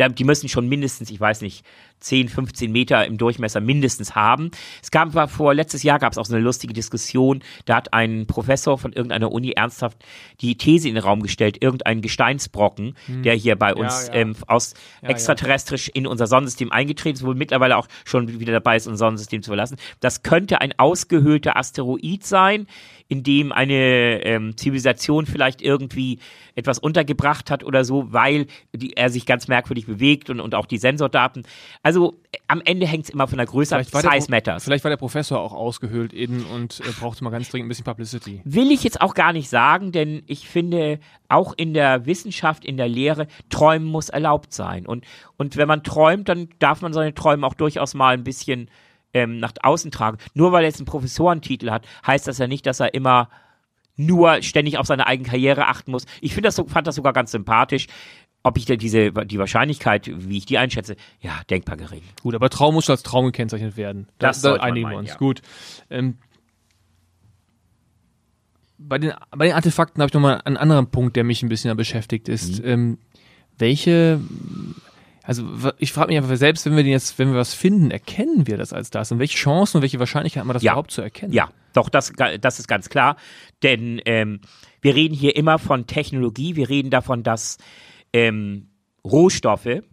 die müssen schon mindestens, ich weiß nicht, 10, 15 Meter im Durchmesser mindestens haben. Es gab war vor letztes Jahr gab es auch so eine lustige Diskussion. Da hat ein Professor von irgendeiner Uni ernsthaft die These in den Raum gestellt, irgendein Gesteinsbrocken, hm. der hier bei uns ja, ja. Ähm, aus ja, extraterrestrisch in unser Sonnensystem eingetreten ist, wohl mittlerweile auch schon wieder dabei ist, unser Sonnensystem zu verlassen. Das könnte ein ausgehöhlter Asteroid sein, in dem eine ähm, Zivilisation vielleicht irgendwie etwas untergebracht hat oder so, weil die, er sich ganz merkwürdig bewegt und, und auch die Sensordaten. Also äh, am Ende hängt es immer von der Größe ab. Size matters. Vielleicht war der Professor auch ausgehöhlt in und äh, brauchte mal ganz dringend ein bisschen Publicity. Will ich jetzt auch gar nicht sagen, denn ich finde, auch in der Wissenschaft, in der Lehre, träumen muss erlaubt sein. Und, und wenn man träumt, dann darf man seine Träume auch durchaus mal ein bisschen ähm, nach außen tragen. Nur weil er jetzt einen Professorentitel hat, heißt das ja nicht, dass er immer nur ständig auf seine eigene Karriere achten muss. Ich finde das so, fand das sogar ganz sympathisch. Ob ich da diese, die Wahrscheinlichkeit, wie ich die einschätze, ja, denkbar gering. Gut, aber Traum muss als Traum gekennzeichnet werden. Das, da, da einigen meinen, wir uns. Ja. Gut. Ähm, bei, den, bei den Artefakten habe ich nochmal einen anderen Punkt, der mich ein bisschen beschäftigt ist. Mhm. Ähm, welche also ich frage mich einfach selbst, wenn wir den jetzt, wenn wir was finden, erkennen wir das als das? Und welche Chancen und welche Wahrscheinlichkeit haben wir das ja. überhaupt zu erkennen? Ja, doch, das, das ist ganz klar. Denn ähm, wir reden hier immer von Technologie, wir reden davon, dass ähm, Rohstoffe,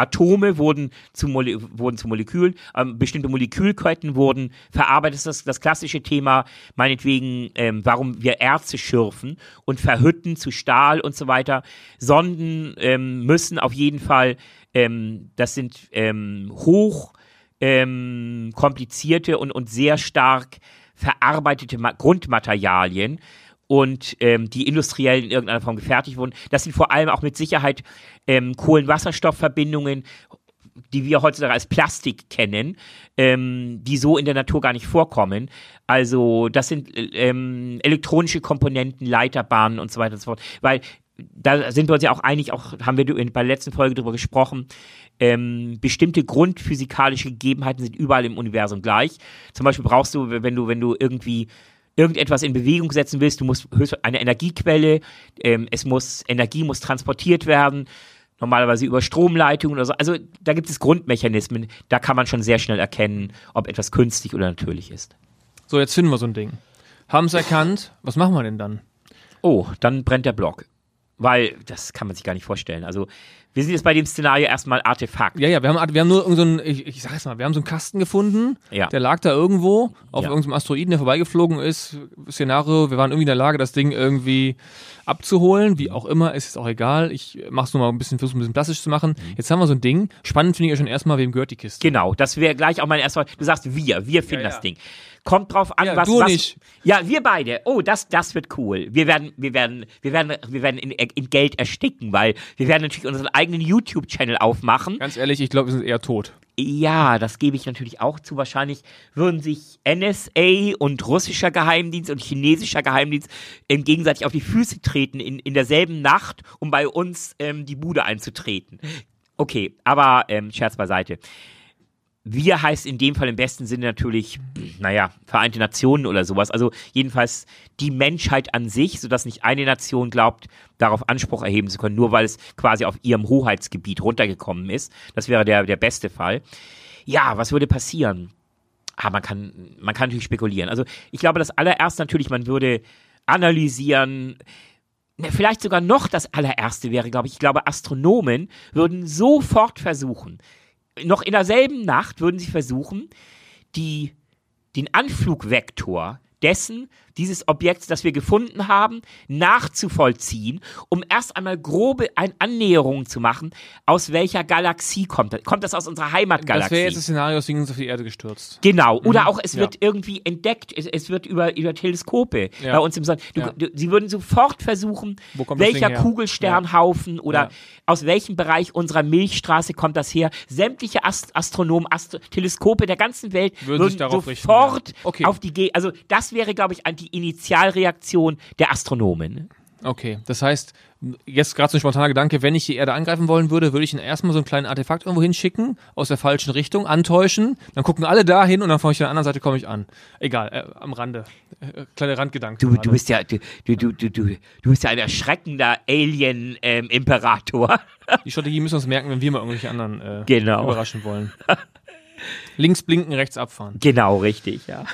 Atome wurden zu, Mole wurden zu Molekülen, ähm, bestimmte Molekülketten wurden verarbeitet. Das ist das klassische Thema, meinetwegen, ähm, warum wir Erze schürfen und verhütten zu Stahl und so weiter. Sonden ähm, müssen auf jeden Fall, ähm, das sind ähm, hoch ähm, komplizierte und, und sehr stark verarbeitete Ma Grundmaterialien und ähm, die industriell in irgendeiner Form gefertigt wurden. Das sind vor allem auch mit Sicherheit ähm, Kohlenwasserstoffverbindungen, die wir heutzutage als Plastik kennen, ähm, die so in der Natur gar nicht vorkommen. Also das sind ähm, elektronische Komponenten, Leiterbahnen und so weiter und so fort. Weil da sind wir uns ja auch einig, auch haben wir bei der letzten Folge darüber gesprochen, ähm, bestimmte grundphysikalische Gegebenheiten sind überall im Universum gleich. Zum Beispiel brauchst du, wenn du, wenn du irgendwie irgendetwas in Bewegung setzen willst, du musst eine Energiequelle, ähm, es muss, Energie muss transportiert werden, normalerweise über Stromleitungen oder so. Also da gibt es Grundmechanismen, da kann man schon sehr schnell erkennen, ob etwas künstlich oder natürlich ist. So, jetzt finden wir so ein Ding. Haben es erkannt, was machen wir denn dann? Oh, dann brennt der Block. Weil, das kann man sich gar nicht vorstellen. Also, wir sind jetzt bei dem Szenario erstmal Artefakt. Ja, ja, wir haben, wir haben nur so einen, ich, ich sag's mal, wir haben so einen Kasten gefunden, ja. der lag da irgendwo auf Ja. irgendeinem Asteroiden, der vorbeigeflogen ist. Szenario, wir waren irgendwie in der Lage, das Ding irgendwie abzuholen, wie auch immer, ist jetzt auch egal. Ich mach's nur mal ein bisschen, versuche ein bisschen plastisch zu machen. Mhm. Jetzt haben wir so ein Ding. Spannend finde ich ja schon erstmal, wem gehört die Kiste? Genau, das wäre gleich auch mein erster. Du sagst wir, wir finden Ja, das. Ding. Kommt drauf an, Ja, was. du was, nicht. Ja, wir beide. Oh, das, das wird cool. Wir werden, wir werden, wir werden, wir werden in, in Geld ersticken, weil wir werden natürlich unseren eigenen YouTube-Channel aufmachen. Ganz ehrlich, ich glaube, wir sind eher tot. Ja, das gebe ich natürlich auch zu. Wahrscheinlich würden sich NSA und russischer Geheimdienst und chinesischer Geheimdienst ähm, gegenseitig auf die Füße treten in, in derselben Nacht, um bei uns ähm, die Bude einzutreten. Okay, aber ähm, Scherz beiseite. Wir heißt in dem Fall im besten Sinne natürlich, naja, Vereinte Nationen oder sowas. Also jedenfalls die Menschheit an sich, sodass nicht eine Nation glaubt, darauf Anspruch erheben zu können, nur weil es quasi auf ihrem Hoheitsgebiet runtergekommen ist. Das wäre der, der beste Fall. Ja, was würde passieren? Ah, man kann, man kann natürlich spekulieren. Also ich glaube, das allererste natürlich, man würde analysieren, Ne, Vielleicht sogar noch das allererste wäre, glaube ich, ich glaube, Astronomen würden sofort versuchen, noch in derselben Nacht würden sie versuchen, die, den Anflugvektor dessen, dieses Objekts, das wir gefunden haben, nachzuvollziehen, um erst einmal grobe ein Annäherungen zu machen, aus welcher Galaxie kommt das? Kommt das aus unserer Das Heimatgalaxie? wäre jetzt das Szenario, das Ding ist auf die Erde gestürzt. Genau, oder auch es ja. wird irgendwie entdeckt, es, es wird über, über Teleskope Ja. bei uns im Sonn. Du, Ja. du, sie würden sofort versuchen, das welcher? Kugelsternhaufen oder Ja. aus welchem Bereich unserer Milchstraße kommt das her. Sämtliche Ast Astronomen, Ast Teleskope der ganzen Welt Würden würden, sich darauf richten, sofort ja. Okay. auf die Ge Also das wäre, glaube ich, an die Initialreaktion der Astronomen. Okay, das heißt, jetzt gerade so ein spontaner Gedanke, wenn ich die Erde angreifen wollen würde, würde ich ihnen erstmal so einen kleinen Artefakt irgendwo hinschicken, aus der falschen Richtung, antäuschen, dann gucken alle da hin und dann von der anderen Seite komme ich an. Egal, äh, am Rande. Äh, kleiner Randgedanke. Du, du bist ja, du, du, du, du, du bist ja ein erschreckender Alien-Imperator. Die Strategie müssen wir uns merken, wenn wir mal irgendwelche anderen äh, Genau. überraschen wollen. Links blinken, rechts abfahren. genau, richtig, ja.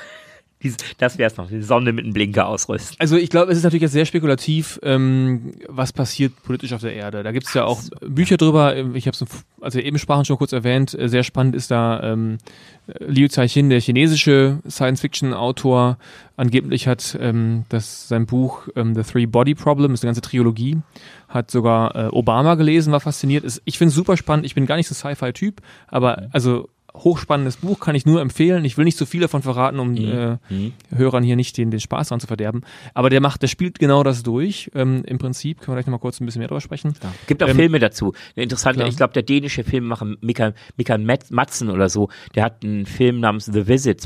Das wäre es noch, die Sonne mit einem Blinker ausrüsten. Also ich glaube, es ist natürlich jetzt sehr spekulativ, ähm, was passiert politisch auf der Erde. Da gibt es ja auch Bücher drüber. Ich habe es, als wir eben sprachen, schon kurz erwähnt. Äh, Sehr spannend ist da ähm, Liu Cixin, der chinesische Science-Fiction-Autor. Angeblich hat ähm, das sein Buch ähm, The Three Body Problem, ist eine ganze Trilogie, hat sogar äh, Obama gelesen, war fasziniert. Ist, ich finde es super spannend. Ich bin gar nicht so Sci-Fi-Typ, aber also hochspannendes Buch kann ich nur empfehlen. Ich will nicht zu viel davon verraten, um äh, Hörern hier nicht den, den Spaß dran zu verderben. Aber der macht, der spielt genau das durch. Ähm, Im Prinzip können wir gleich noch mal kurz ein bisschen mehr drüber sprechen. Gibt auch Ähm, Filme dazu. Eine interessante, klar. ich glaube, der dänische Filmemacher Mikael, Mikael Met- Matzen oder so, der hat einen Film namens The Visit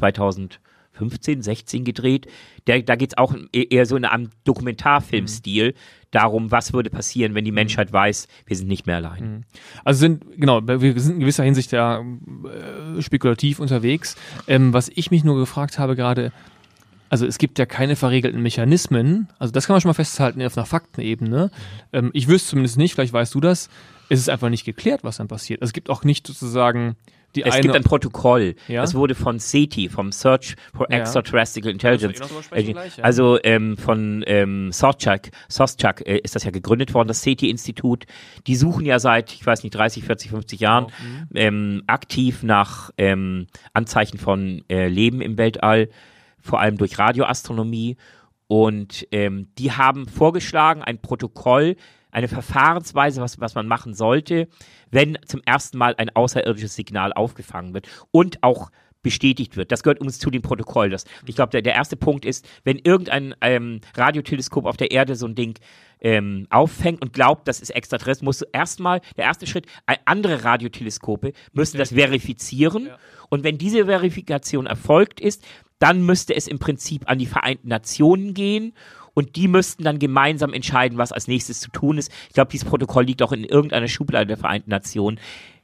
2015, 16 gedreht. Der, da geht es auch e- eher so in einem Dokumentarfilmstil darum, was würde passieren, wenn die Menschheit weiß, wir sind nicht mehr allein. Also sind, genau, wir sind in gewisser Hinsicht ja äh, spekulativ unterwegs. Ähm, was ich mich nur gefragt habe gerade, also es gibt ja keine verregelten Mechanismen, also das kann man schon mal festhalten auf einer Faktenebene. Ähm, ich wüsste zumindest nicht, vielleicht weißt du das, es ist einfach nicht geklärt, was dann passiert. Also es gibt auch nicht sozusagen die Es eine... gibt ein Protokoll. Ja? Das wurde von SETI, vom Search for Ja. Extraterrestrial Intelligence. sprechen äh. Also ähm, von ähm, Soschak, Soschak äh, ist das ja gegründet worden, das SETI-Institut. Die suchen ja seit, ich weiß nicht, 30, 40, 50 Jahren Mhm. ähm, aktiv nach ähm, Anzeichen von äh, Leben im Weltall, vor allem durch Radioastronomie. Und ähm, die haben vorgeschlagen, ein Protokoll, eine Verfahrensweise, was, was man machen sollte, wenn zum ersten Mal ein außerirdisches Signal aufgefangen wird und auch bestätigt wird. Das gehört übrigens zu dem Protokoll. Das, ich glaube, der, der erste Punkt ist, wenn irgendein ähm, Radioteleskop auf der Erde so ein Ding ähm, auffängt und glaubt, das ist extraterrestrisch, musst du erstmal, der erste Schritt, andere Radioteleskope müssen das verifizieren. Ja. Und wenn diese Verifikation erfolgt ist, dann müsste es im Prinzip an die Vereinten Nationen gehen und die müssten dann gemeinsam entscheiden, was als nächstes zu tun ist. Ich glaube, dieses Protokoll liegt auch in irgendeiner Schublade der Vereinten Nationen.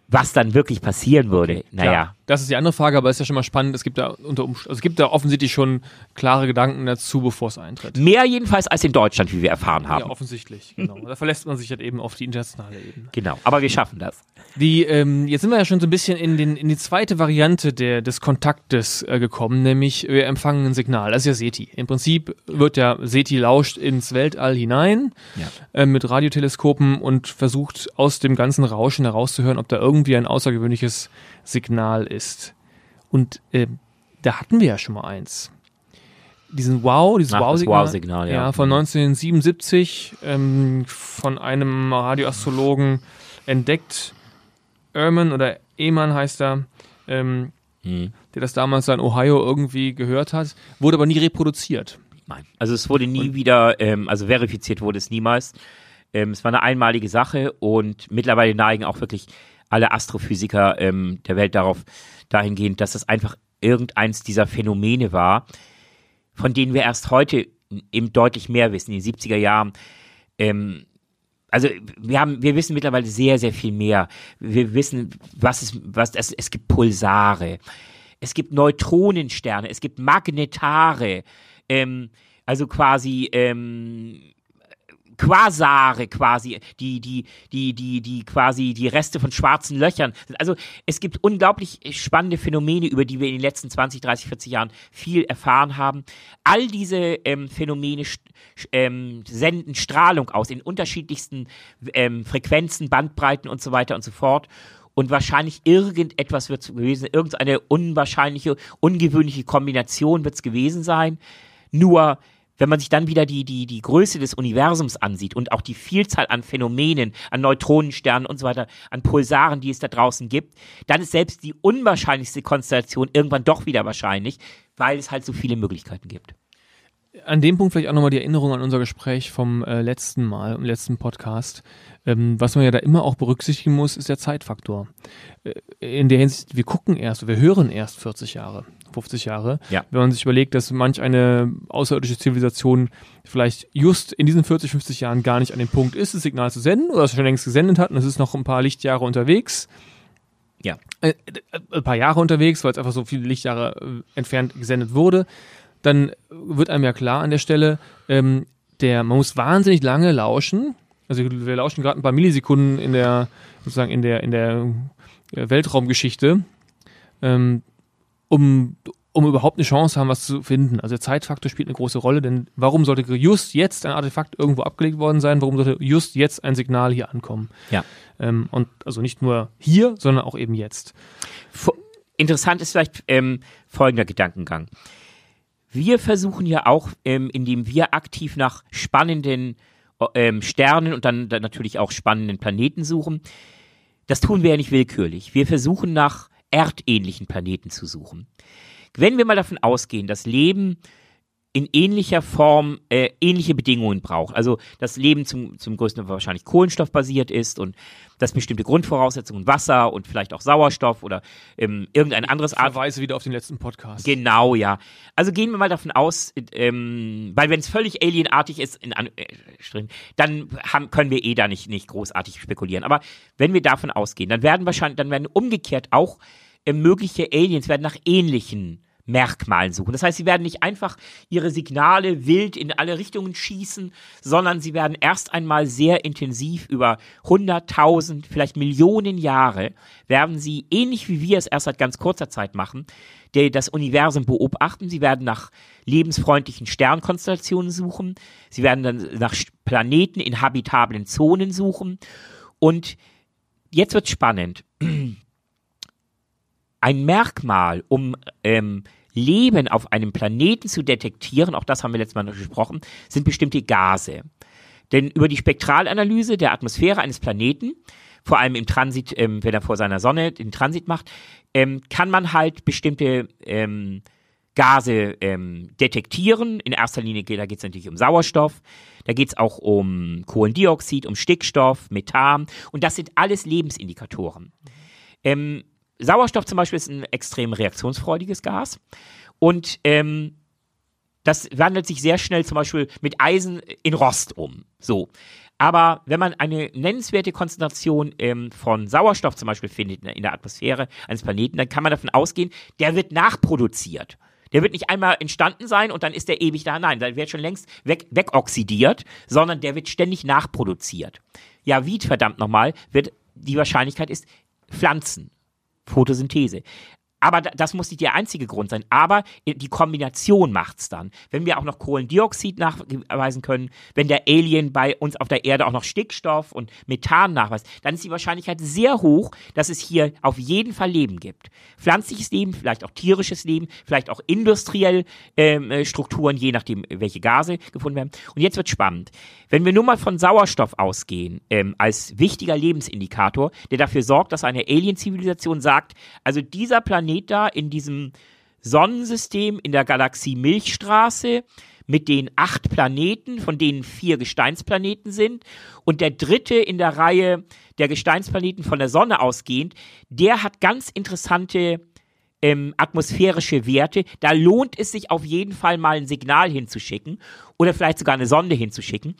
Was dann wirklich passieren würde, naja. Das ist die andere Frage, aber ist ja schon mal spannend. Es gibt da unter Umst- also es gibt da offensichtlich schon klare Gedanken dazu, bevor es eintritt. Mehr jedenfalls als in Deutschland, wie wir erfahren haben. Ja, offensichtlich, genau. Da verlässt man sich halt eben auf die internationale Ebene. Genau, aber wir schaffen das. Die, ähm, jetzt sind wir ja schon so ein bisschen in, den, in die zweite Variante der, des Kontaktes äh, gekommen, nämlich wir empfangen ein Signal. Das ist ja SETI. Im Prinzip wird der SETI lauscht ins Weltall hinein Ja. äh, mit Radioteleskopen und versucht aus dem ganzen Rauschen herauszuhören, ob da irgendwie ein außergewöhnliches Signal ist. Und äh, da hatten wir ja schon mal eins. Diesen Wow, dieses Wow-Signal. Wow-Signal, ja. ja. Von 1977 ähm, von einem Radioastrologen entdeckt. Ehrman oder Eman heißt er, ähm, Hm. der das damals in Ohio irgendwie gehört hat, wurde aber nie reproduziert. Nein. Also es wurde nie wieder, ähm, also verifiziert wurde es niemals. Ähm, es war eine einmalige Sache und mittlerweile neigen auch wirklich alle Astrophysiker ähm, der Welt darauf dahingehend, dass es einfach irgendeins dieser Phänomene war, von denen wir erst heute eben deutlich mehr wissen, in den 70er Jahren. Ähm, also wir haben, wir wissen mittlerweile sehr, sehr viel mehr. Wir wissen, was es, was es, es gibt Pulsare, es gibt Neutronensterne, es gibt Magnetare, ähm, also quasi ähm, Quasare quasi, die, die, die, die, die quasi die Reste von schwarzen Löchern. Also es gibt unglaublich spannende Phänomene, über die wir in den letzten 20, 30, 40 Jahren viel erfahren haben. All diese ähm, Phänomene ähm, senden Strahlung aus in unterschiedlichsten ähm, Frequenzen, Bandbreiten und so weiter und so fort. Und wahrscheinlich irgendetwas wird es gewesen, irgendeine unwahrscheinliche, ungewöhnliche Kombination wird es gewesen sein. Nur, wenn man sich dann wieder die, die, die Größe des Universums ansieht und auch die Vielzahl an Phänomenen, an Neutronensternen und so weiter, an Pulsaren, die es da draußen gibt, dann ist selbst die unwahrscheinlichste Konstellation irgendwann doch wieder wahrscheinlich, weil es halt so viele Möglichkeiten gibt. An dem Punkt vielleicht auch nochmal die Erinnerung an unser Gespräch vom äh, letzten Mal, im letzten Podcast. Ähm, was man ja da immer auch berücksichtigen muss, ist der Zeitfaktor. Äh, in der Hinsicht, wir gucken erst, wir hören erst 40 Jahre, 50 Jahre. Ja. Wenn man sich überlegt, dass manch eine außerirdische Zivilisation vielleicht just in diesen 40, 50 Jahren gar nicht an dem Punkt ist, das Signal zu senden oder es schon längst gesendet hat und es ist noch ein paar Lichtjahre unterwegs. Ja. Äh, äh, ein paar Jahre unterwegs, weil es einfach so viele Lichtjahre äh, entfernt gesendet wurde, dann wird einem ja klar an der Stelle, ähm, der, man muss wahnsinnig lange lauschen. Also wir lauschen gerade ein paar Millisekunden in der, sozusagen in der, in der äh, Weltraumgeschichte, ähm, um, um überhaupt eine Chance haben, was zu finden. Also der Zeitfaktor spielt eine große Rolle, denn warum sollte just jetzt ein Artefakt irgendwo abgelegt worden sein? Warum sollte just jetzt ein Signal hier ankommen? Ja. Ähm, und also nicht nur hier, sondern auch eben jetzt. Interessant ist vielleicht ähm, folgender Gedankengang. Wir versuchen ja auch, ähm, indem wir aktiv nach spannenden ähm, Sternen und dann, dann natürlich auch spannenden Planeten suchen, das tun wir ja nicht willkürlich. Wir versuchen nach erdähnlichen Planeten zu suchen. Wenn wir mal davon ausgehen, dass Leben in ähnlicher Form äh, ähnliche Bedingungen braucht, also das Leben zum, zum größten Teil wahrscheinlich kohlenstoffbasiert ist und dass bestimmte Grundvoraussetzungen Wasser und vielleicht auch Sauerstoff oder ähm, irgendein anderes Art Verweise wieder auf den letzten Podcast. Genau, ja. Also gehen wir mal davon aus, ähm, weil wenn es völlig alienartig ist, in äh, dann haben, können wir eh da nicht, nicht großartig spekulieren. Aber wenn wir davon ausgehen, dann werden wahrscheinlich, dann werden umgekehrt auch äh, mögliche Aliens werden nach ähnlichen Merkmalen suchen. Das heißt, sie werden nicht einfach ihre Signale wild in alle Richtungen schießen, sondern sie werden erst einmal sehr intensiv über 100.000, vielleicht Millionen Jahre, werden sie, ähnlich wie wir es erst seit ganz kurzer Zeit machen, das Universum beobachten. Sie werden nach lebensfreundlichen Sternkonstellationen suchen. Sie werden dann nach Planeten in habitablen Zonen suchen. Und jetzt wird spannend. Ein Merkmal, um ähm, Leben auf einem Planeten zu detektieren, auch das haben wir letztes Mal noch gesprochen, sind bestimmte Gase. Denn über die Spektralanalyse der Atmosphäre eines Planeten vor allem im Transit, ähm, wenn er vor seiner Sonne den Transit macht, ähm, kann man halt bestimmte ähm, Gase ähm, detektieren. In erster Linie geht, es natürlich um Sauerstoff, da geht es auch um Kohlendioxid, um Stickstoff, Methan und das sind alles Lebensindikatoren. Sauerstoff zum Beispiel ist ein extrem reaktionsfreudiges Gas und ähm, das wandelt sich sehr schnell zum Beispiel mit Eisen in Rost um. So. Aber wenn man eine nennenswerte Konzentration ähm, von Sauerstoff zum Beispiel findet in der Atmosphäre eines Planeten, dann kann man davon ausgehen, der wird nachproduziert. Der wird nicht einmal entstanden sein und dann ist der ewig da. Nein, der wird schon längst weg, wegoxidiert, sondern der wird ständig nachproduziert. Ja, wie verdammt nochmal, wird die Wahrscheinlichkeit ist Pflanzen. Photosynthese. Aber das muss nicht der einzige Grund sein. Aber die Kombination macht es dann. Wenn wir auch noch Kohlendioxid nachweisen können, wenn der Alien bei uns auf der Erde auch noch Stickstoff und Methan nachweist, dann ist die Wahrscheinlichkeit sehr hoch, dass es hier auf jeden Fall Leben gibt. Pflanzliches Leben, vielleicht auch tierisches Leben, vielleicht auch industriell ähm, äh, Strukturen, je nachdem, welche Gase gefunden werden. Und jetzt wird spannend. Wenn wir nur mal von Sauerstoff ausgehen, ähm, als wichtiger Lebensindikator, der dafür sorgt, dass eine Alien-Zivilisation sagt, also dieser Planet Planet da in diesem Sonnensystem in der Galaxie Milchstraße mit den acht Planeten, von denen vier Gesteinsplaneten sind. Und der dritte in der Reihe der Gesteinsplaneten von der Sonne ausgehend, der hat ganz interessante ähm, atmosphärische Werte. Da lohnt es sich auf jeden Fall mal ein Signal hinzuschicken oder vielleicht sogar eine Sonde hinzuschicken.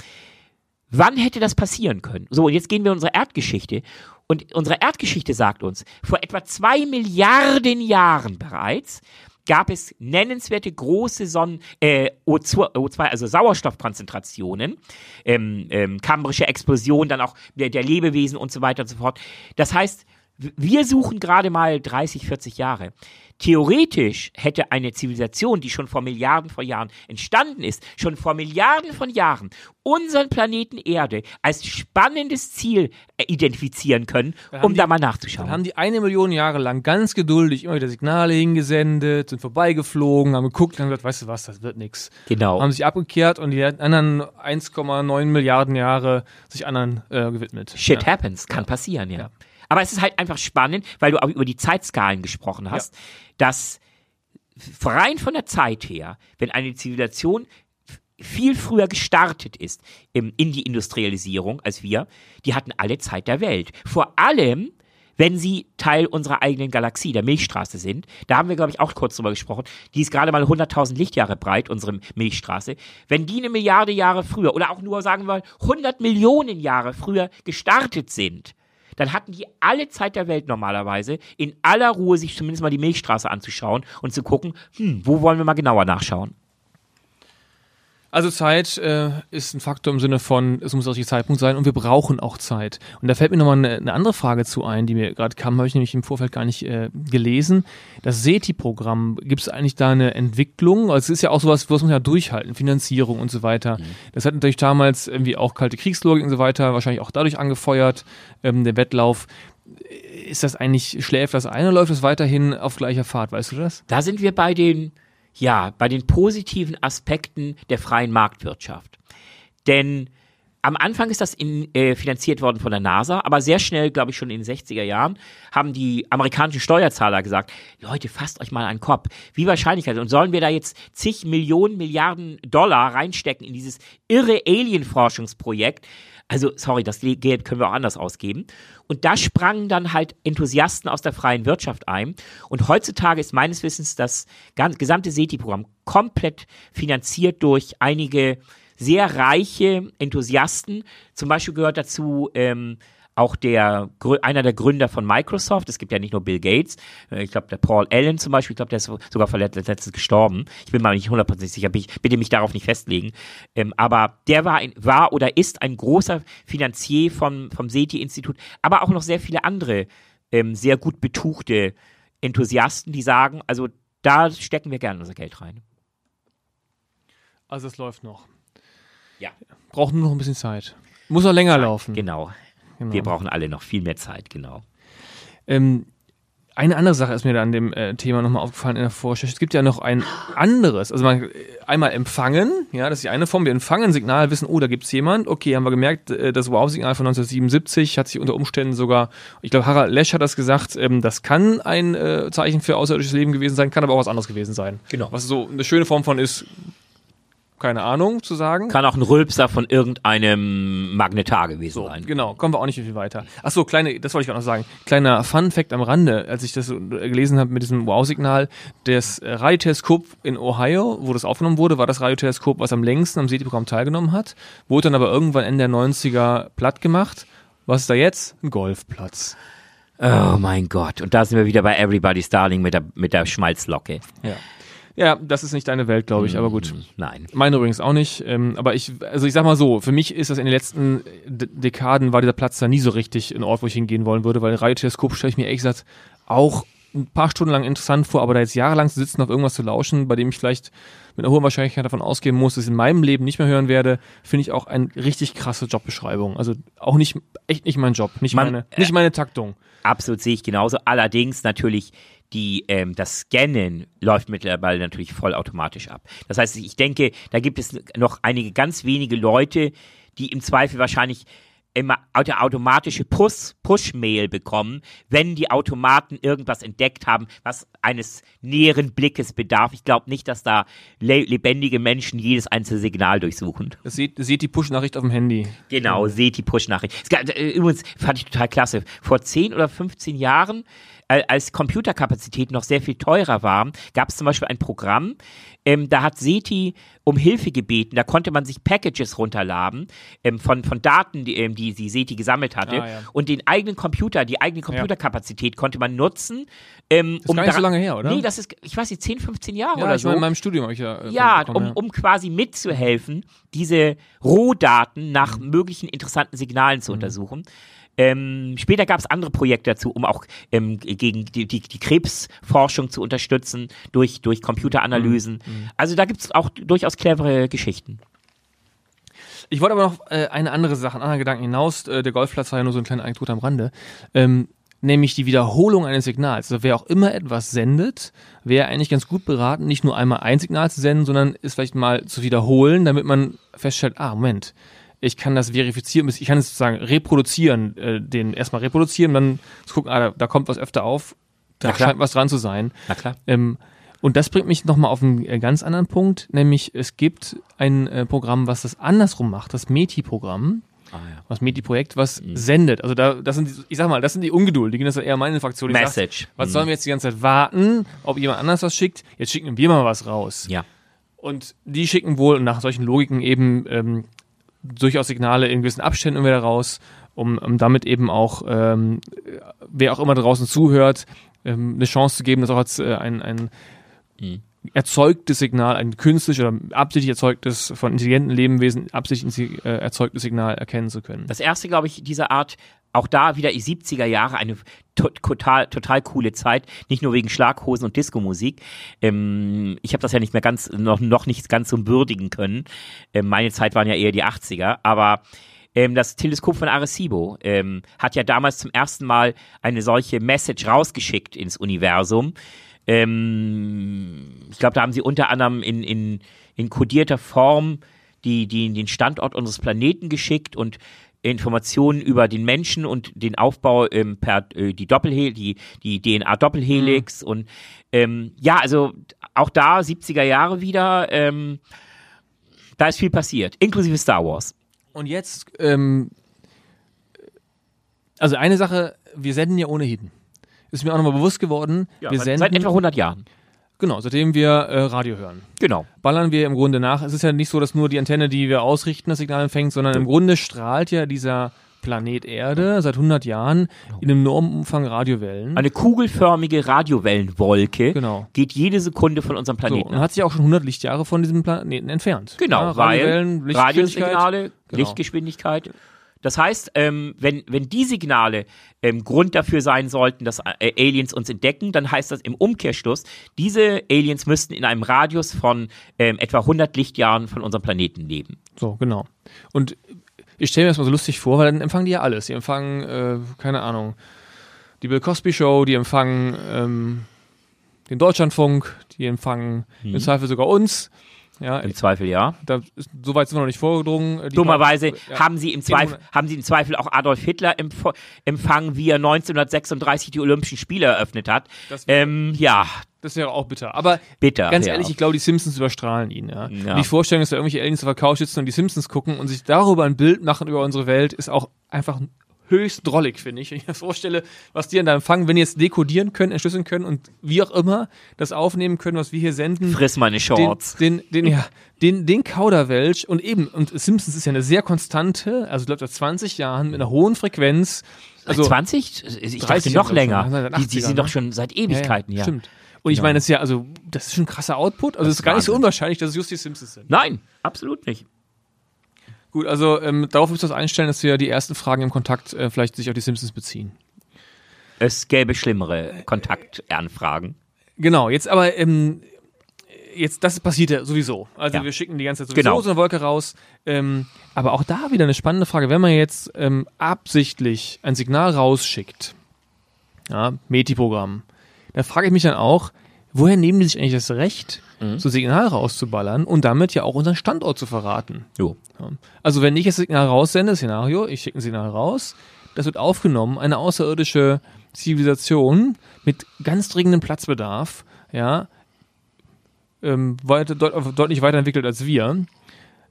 Wann hätte das passieren können? So, und jetzt gehen wir in unsere Erdgeschichte. Und unsere Erdgeschichte sagt uns, vor etwa zwei Milliarden Jahren bereits gab es nennenswerte große Sonnen, äh, O2, O2, also Sauerstoffkonzentrationen, ähm, ähm, kambrische Explosion, dann auch der, der Lebewesen und so weiter und so fort. Das heißt, wir suchen gerade mal 30, 40 Jahre. Theoretisch hätte eine Zivilisation, die schon vor Milliarden von Jahren entstanden ist, schon vor Milliarden von Jahren unseren Planeten Erde als spannendes Ziel äh, identifizieren können, um die, da mal nachzuschauen. Dann haben die eine Million Jahre lang ganz geduldig immer wieder Signale hingesendet, sind vorbeigeflogen, haben geguckt und haben gesagt, weißt du was, das wird nichts. Genau. Haben sich abgekehrt und die anderen 1,9 Milliarden Jahre sich anderen äh, gewidmet. Shit ja. happens, kann passieren, ja. ja. Aber es ist halt einfach spannend, weil du auch über die Zeitskalen gesprochen hast, ja. dass rein von der Zeit her, wenn eine Zivilisation viel früher gestartet ist in die Industrialisierung als wir, die hatten alle Zeit der Welt. Vor allem, wenn sie Teil unserer eigenen Galaxie, der Milchstraße sind. Da haben wir, glaube ich, auch kurz drüber gesprochen. Die ist gerade mal 100.000 Lichtjahre breit, unsere Milchstraße. Wenn die eine Milliarde Jahre früher oder auch nur, sagen wir mal, 100 Millionen Jahre früher gestartet sind, dann hatten die alle Zeit der Welt normalerweise, in aller Ruhe sich zumindest mal die Milchstraße anzuschauen und zu gucken, hm, wo wollen wir mal genauer nachschauen. Also Zeit äh, ist ein Faktor im Sinne von, es muss der richtige Zeitpunkt sein und wir brauchen auch Zeit. Und da fällt mir nochmal eine, eine andere Frage zu ein, die mir gerade kam, habe ich nämlich im Vorfeld gar nicht äh, gelesen. Das SETI-Programm, gibt es eigentlich da eine Entwicklung? Also es ist ja auch sowas, was man ja durchhalten, Finanzierung und so weiter. Mhm. Das hat natürlich damals irgendwie auch kalte Kriegslogik und so weiter, wahrscheinlich auch dadurch angefeuert, ähm, der Wettlauf ist das eigentlich, schläft das ein oder läuft es weiterhin auf gleicher Fahrt, weißt du das? Da sind wir bei den ja, bei den positiven Aspekten der freien Marktwirtschaft. Denn am Anfang ist das in, äh, finanziert worden von der NASA, aber sehr schnell, glaube ich schon in den 60er Jahren, haben die amerikanischen Steuerzahler gesagt, Leute, fasst euch mal den Kopf. Wie wahrscheinlich und sollen wir da jetzt zig Millionen Milliarden Dollar reinstecken in dieses irre Alien-Forschungsprojekt? Also, sorry, das Geld können wir auch anders ausgeben. Und da sprangen dann halt Enthusiasten aus der freien Wirtschaft ein. Und heutzutage ist meines Wissens das gesamte SETI-Programm komplett finanziert durch einige sehr reiche Enthusiasten. Zum Beispiel gehört dazu ähm, auch der einer der Gründer von Microsoft. Es gibt ja nicht nur Bill Gates. Äh, ich glaube, der Paul Allen zum Beispiel, ich glaube, der ist sogar verletzt, letztens gestorben. Ich bin mal nicht hundertprozentig sicher, bitte mich darauf nicht festlegen. Ähm, aber der war, ein, war oder ist ein großer Finanzier vom, vom SETI-Institut, aber auch noch sehr viele andere ähm, sehr gut betuchte Enthusiasten, die sagen, also da stecken wir gerne unser Geld rein. Also es läuft noch. Ja. Braucht nur noch ein bisschen Zeit. Muss noch länger Zeit, laufen. Genau. Genau. Wir brauchen alle noch viel mehr Zeit, genau. Ähm, eine andere Sache ist mir da an dem äh, Thema nochmal aufgefallen in der Vorstellung. Es gibt ja noch ein anderes, also man einmal empfangen, ja, das ist die eine Form, wir empfangen Signal, wissen, oh, da gibt's jemand, okay, haben wir gemerkt, äh, das Wow-Signal von 1977 hat sich unter Umständen sogar, ich glaube, Harald Lesch hat das gesagt, ähm, das kann ein äh, Zeichen für außerirdisches Leben gewesen sein, kann aber auch was anderes gewesen sein. Genau. Was so eine schöne Form von ist, keine Ahnung zu sagen. Kann auch ein Rülpser von irgendeinem Magnetar gewesen So, sein. genau, kommen wir auch nicht viel weiter. Ach so, kleine, das wollte ich gerade noch sagen. Kleiner Fun Fact am Rande, als ich das gelesen habe mit diesem Wow-Signal, das Radioteleskop in Ohio, wo das aufgenommen wurde, war das Radioteleskop, was am längsten am SETI-Programm teilgenommen hat, wurde dann aber irgendwann Ende der 90er platt gemacht. Was ist da jetzt? Ein Golfplatz. Oh mein Gott. Und da sind wir wieder bei Everybody's Darling mit der, mit der Schmalzlocke. Ja. Ja, das ist nicht deine Welt, glaube ich, aber gut. Nein. Meine übrigens auch nicht. Ähm, aber ich, also ich sag mal so, für mich ist das in den letzten D Dekaden war dieser Platz da nie so richtig ein Ort, wo ich hingehen wollen würde, weil Radioteleskop stelle ich mir ehrlich gesagt auch ein paar Stunden lang interessant vor, aber da jetzt jahrelang zu sitzen, auf irgendwas zu lauschen, bei dem ich vielleicht mit einer hohen Wahrscheinlichkeit davon ausgehen muss, dass ich in meinem Leben nicht mehr hören werde, finde ich auch eine richtig krasse Jobbeschreibung. Also auch nicht, echt nicht mein Job, nicht Man- meine, nicht meine Taktung. Absolut sehe ich genauso. Allerdings natürlich die, ähm, das Scannen läuft mittlerweile natürlich vollautomatisch ab. Das heißt, ich denke, da gibt es noch einige ganz wenige Leute, die im Zweifel wahrscheinlich immer auto- automatische Push, Push-Mail bekommen, wenn die Automaten irgendwas entdeckt haben, was eines näheren Blickes bedarf. Ich glaube nicht, dass da le lebendige Menschen jedes einzelne Signal durchsuchen. Seht, seht die Push-Nachricht auf dem Handy. Genau, seht die Push-Nachricht. Äh, Übrigens fand ich total klasse. Vor 10 oder 15 Jahren, als Computerkapazitäten noch sehr viel teurer waren, gab es zum Beispiel ein Programm, ähm, da hat SETI um Hilfe gebeten. Da konnte man sich Packages runterladen ähm, von, von Daten, die, ähm, die, die SETI gesammelt hatte. Ah, ja. Und den eigenen Computer, die eigene Computerkapazität konnte man nutzen. Ähm, ist gar nicht so lange her, oder? Nee, das ist, ich weiß nicht, 10, 15 Jahre Ja, oder so. in meinem Studium habe ich ja. äh, Ja, bekommen, um, um quasi mitzuhelfen, diese Rohdaten nach Mhm. möglichen interessanten Signalen zu untersuchen. Ähm, später gab es andere Projekte dazu, um auch ähm, gegen die, die, die Krebsforschung zu unterstützen durch, durch Computeranalysen. Mhm. Also da gibt es auch durchaus clevere Geschichten. Ich wollte aber noch äh, eine andere Sache, einen anderen Gedanken hinaus. Äh, der Golfplatz war ja nur so eine kleine Anekdote am Rande. Ähm, nämlich die Wiederholung eines Signals. Also wer auch immer etwas sendet, wäre eigentlich ganz gut beraten, nicht nur einmal ein Signal zu senden, sondern es vielleicht mal zu wiederholen, damit man feststellt, ah, Moment, ich kann das verifizieren, ich kann es sozusagen reproduzieren, äh, den erstmal reproduzieren, dann gucken, ah, da, da kommt was öfter auf, da scheint was dran zu sein. Na klar. Ähm, und das bringt mich nochmal auf einen äh, ganz anderen Punkt, nämlich es gibt ein äh, Programm, was das andersrum macht, das METI-Programm, Ah, ja. das METI-Projekt, was sendet. Also da, das sind, die, ich sag mal, das sind die Ungeduldigen, das ist eher meine Fraktion. die sagt, Message. was Mhm. sollen wir jetzt die ganze Zeit warten, ob jemand anders was schickt? Jetzt schicken wir mal was raus. Ja. Und die schicken wohl nach solchen Logiken eben ähm, durchaus Signale in gewissen Abständen wieder raus, um, um damit eben auch, ähm, wer auch immer draußen zuhört, ähm, eine Chance zu geben, das auch als äh, ein, ein Mhm. erzeugtes Signal, ein künstlich oder absichtlich erzeugtes, von intelligenten Lebewesen absichtlich äh, erzeugtes Signal erkennen zu können. Das erste, glaube ich, dieser Art, auch da wieder die 70er Jahre, eine to total, total coole Zeit, nicht nur wegen Schlaghosen und Diskomusik. Ähm, ich habe das ja nicht mehr ganz, noch, noch nicht ganz so würdigen können. Ähm, meine Zeit waren ja eher die 80er, aber ähm, das Teleskop von Arecibo ähm, hat ja damals zum ersten Mal eine solche Message rausgeschickt ins Universum. Ähm, ich glaube, da haben sie unter anderem in, in, in kodierter Form die, die, den Standort unseres Planeten geschickt und Informationen über den Menschen und den Aufbau ähm, per äh, die Doppelhel die, die DNA-Doppelhelix und ähm, ja, also auch da 70er Jahre wieder, ähm, da ist viel passiert, inklusive Star Wars. Und jetzt, ähm, also eine Sache, wir senden ja ohnehin. Ist mir auch nochmal bewusst geworden, wir seit, senden, seit etwa 100 Jahren. Genau, seitdem wir äh, Radio hören. Genau. Ballern wir im Grunde nach. Es ist ja nicht so, dass nur die Antenne, die wir ausrichten, das Signal empfängt, sondern im Grunde strahlt ja dieser Planet Erde seit 100 Jahren in einem enormen Umfang Radiowellen. Eine kugelförmige Radiowellenwolke Genau. geht jede Sekunde von unserem So, Planeten und ab. hat sich auch schon 100 Lichtjahre von diesem Planeten entfernt. Genau, Ja, weil Radiowellen, Lichtgeschwindigkeit. Radiosignale, Genau. Lichtgeschwindigkeit. Das heißt, ähm, wenn, wenn die Signale ähm, Grund dafür sein sollten, dass äh, Aliens uns entdecken, dann heißt das im Umkehrschluss, diese Aliens müssten in einem Radius von ähm, etwa 100 Lichtjahren von unserem Planeten leben. So, genau. Und ich stelle mir das mal so lustig vor, weil dann empfangen die ja alles. Die empfangen, äh, keine Ahnung, die Bill Cosby Show, die empfangen ähm, den Deutschlandfunk, die empfangen Mhm. im Zweifel sogar uns. Ja, Im Zweifel ja. da ist, so weit sind wir noch nicht vorgedrungen. Die Dummerweise Ja. haben sie im Zweifel, haben sie im Zweifel auch Adolf Hitler empf empfangen, wie er 1936 die Olympischen Spiele eröffnet hat. Das wäre- Ähm, ja, Das wäre auch bitter. Aber bitter. ganz ja. ehrlich, ich glaube, die Simpsons überstrahlen ihn. Ja. Ja. Die Vorstellung, dass da irgendwelche Aliens auf der Couch sitzen und die Simpsons gucken und sich darüber ein Bild machen über unsere Welt, ist auch einfach höchst drollig, finde ich. Wenn ich mir vorstelle, was die an da empfangen, wenn die jetzt dekodieren können, entschlüsseln können und wie auch immer das aufnehmen können, was wir hier senden. Friss meine den, Shorts. den, den, ja, den, den Kauderwelsch und eben, und Simpsons ist ja eine sehr konstante, also ich glaube seit 20 Jahren mit einer hohen Frequenz. Also, seit 20? Ich 30 dachte noch länger. Die, die 80ern, sind doch ne? schon seit ja, Ewigkeiten, ja. Stimmt. Und ich Genau. meine, das ist ja, also, das ist schon ein krasser Output. Also, es ist gar nicht so unwahrscheinlich, dass es just die Simpsons sind. Nein, absolut nicht. Gut, also, ähm, darauf müsst ihr das einstellen, dass wir die ersten Fragen im Kontakt äh, vielleicht sich auf die Simpsons beziehen. Es gäbe schlimmere Kontaktanfragen. Genau, jetzt aber, ähm, jetzt, das passiert ja sowieso. Also Ja. wir schicken die ganze Zeit sowieso Genau. so eine Wolke raus. Ähm, aber auch da wieder eine spannende Frage. Wenn man jetzt ähm, absichtlich ein Signal rausschickt, ja, Meti-Programm, da frage ich mich dann auch, woher nehmen die sich eigentlich das Recht, Mhm. so Signal rauszuballern und damit ja auch unseren Standort zu verraten? Jo. Also wenn ich das Signal raussende, Szenario, ich schicke ein Signal raus, das wird aufgenommen, eine außerirdische Zivilisation mit ganz dringendem Platzbedarf, ja, ähm, weiter, deut deutlich weiterentwickelt als wir,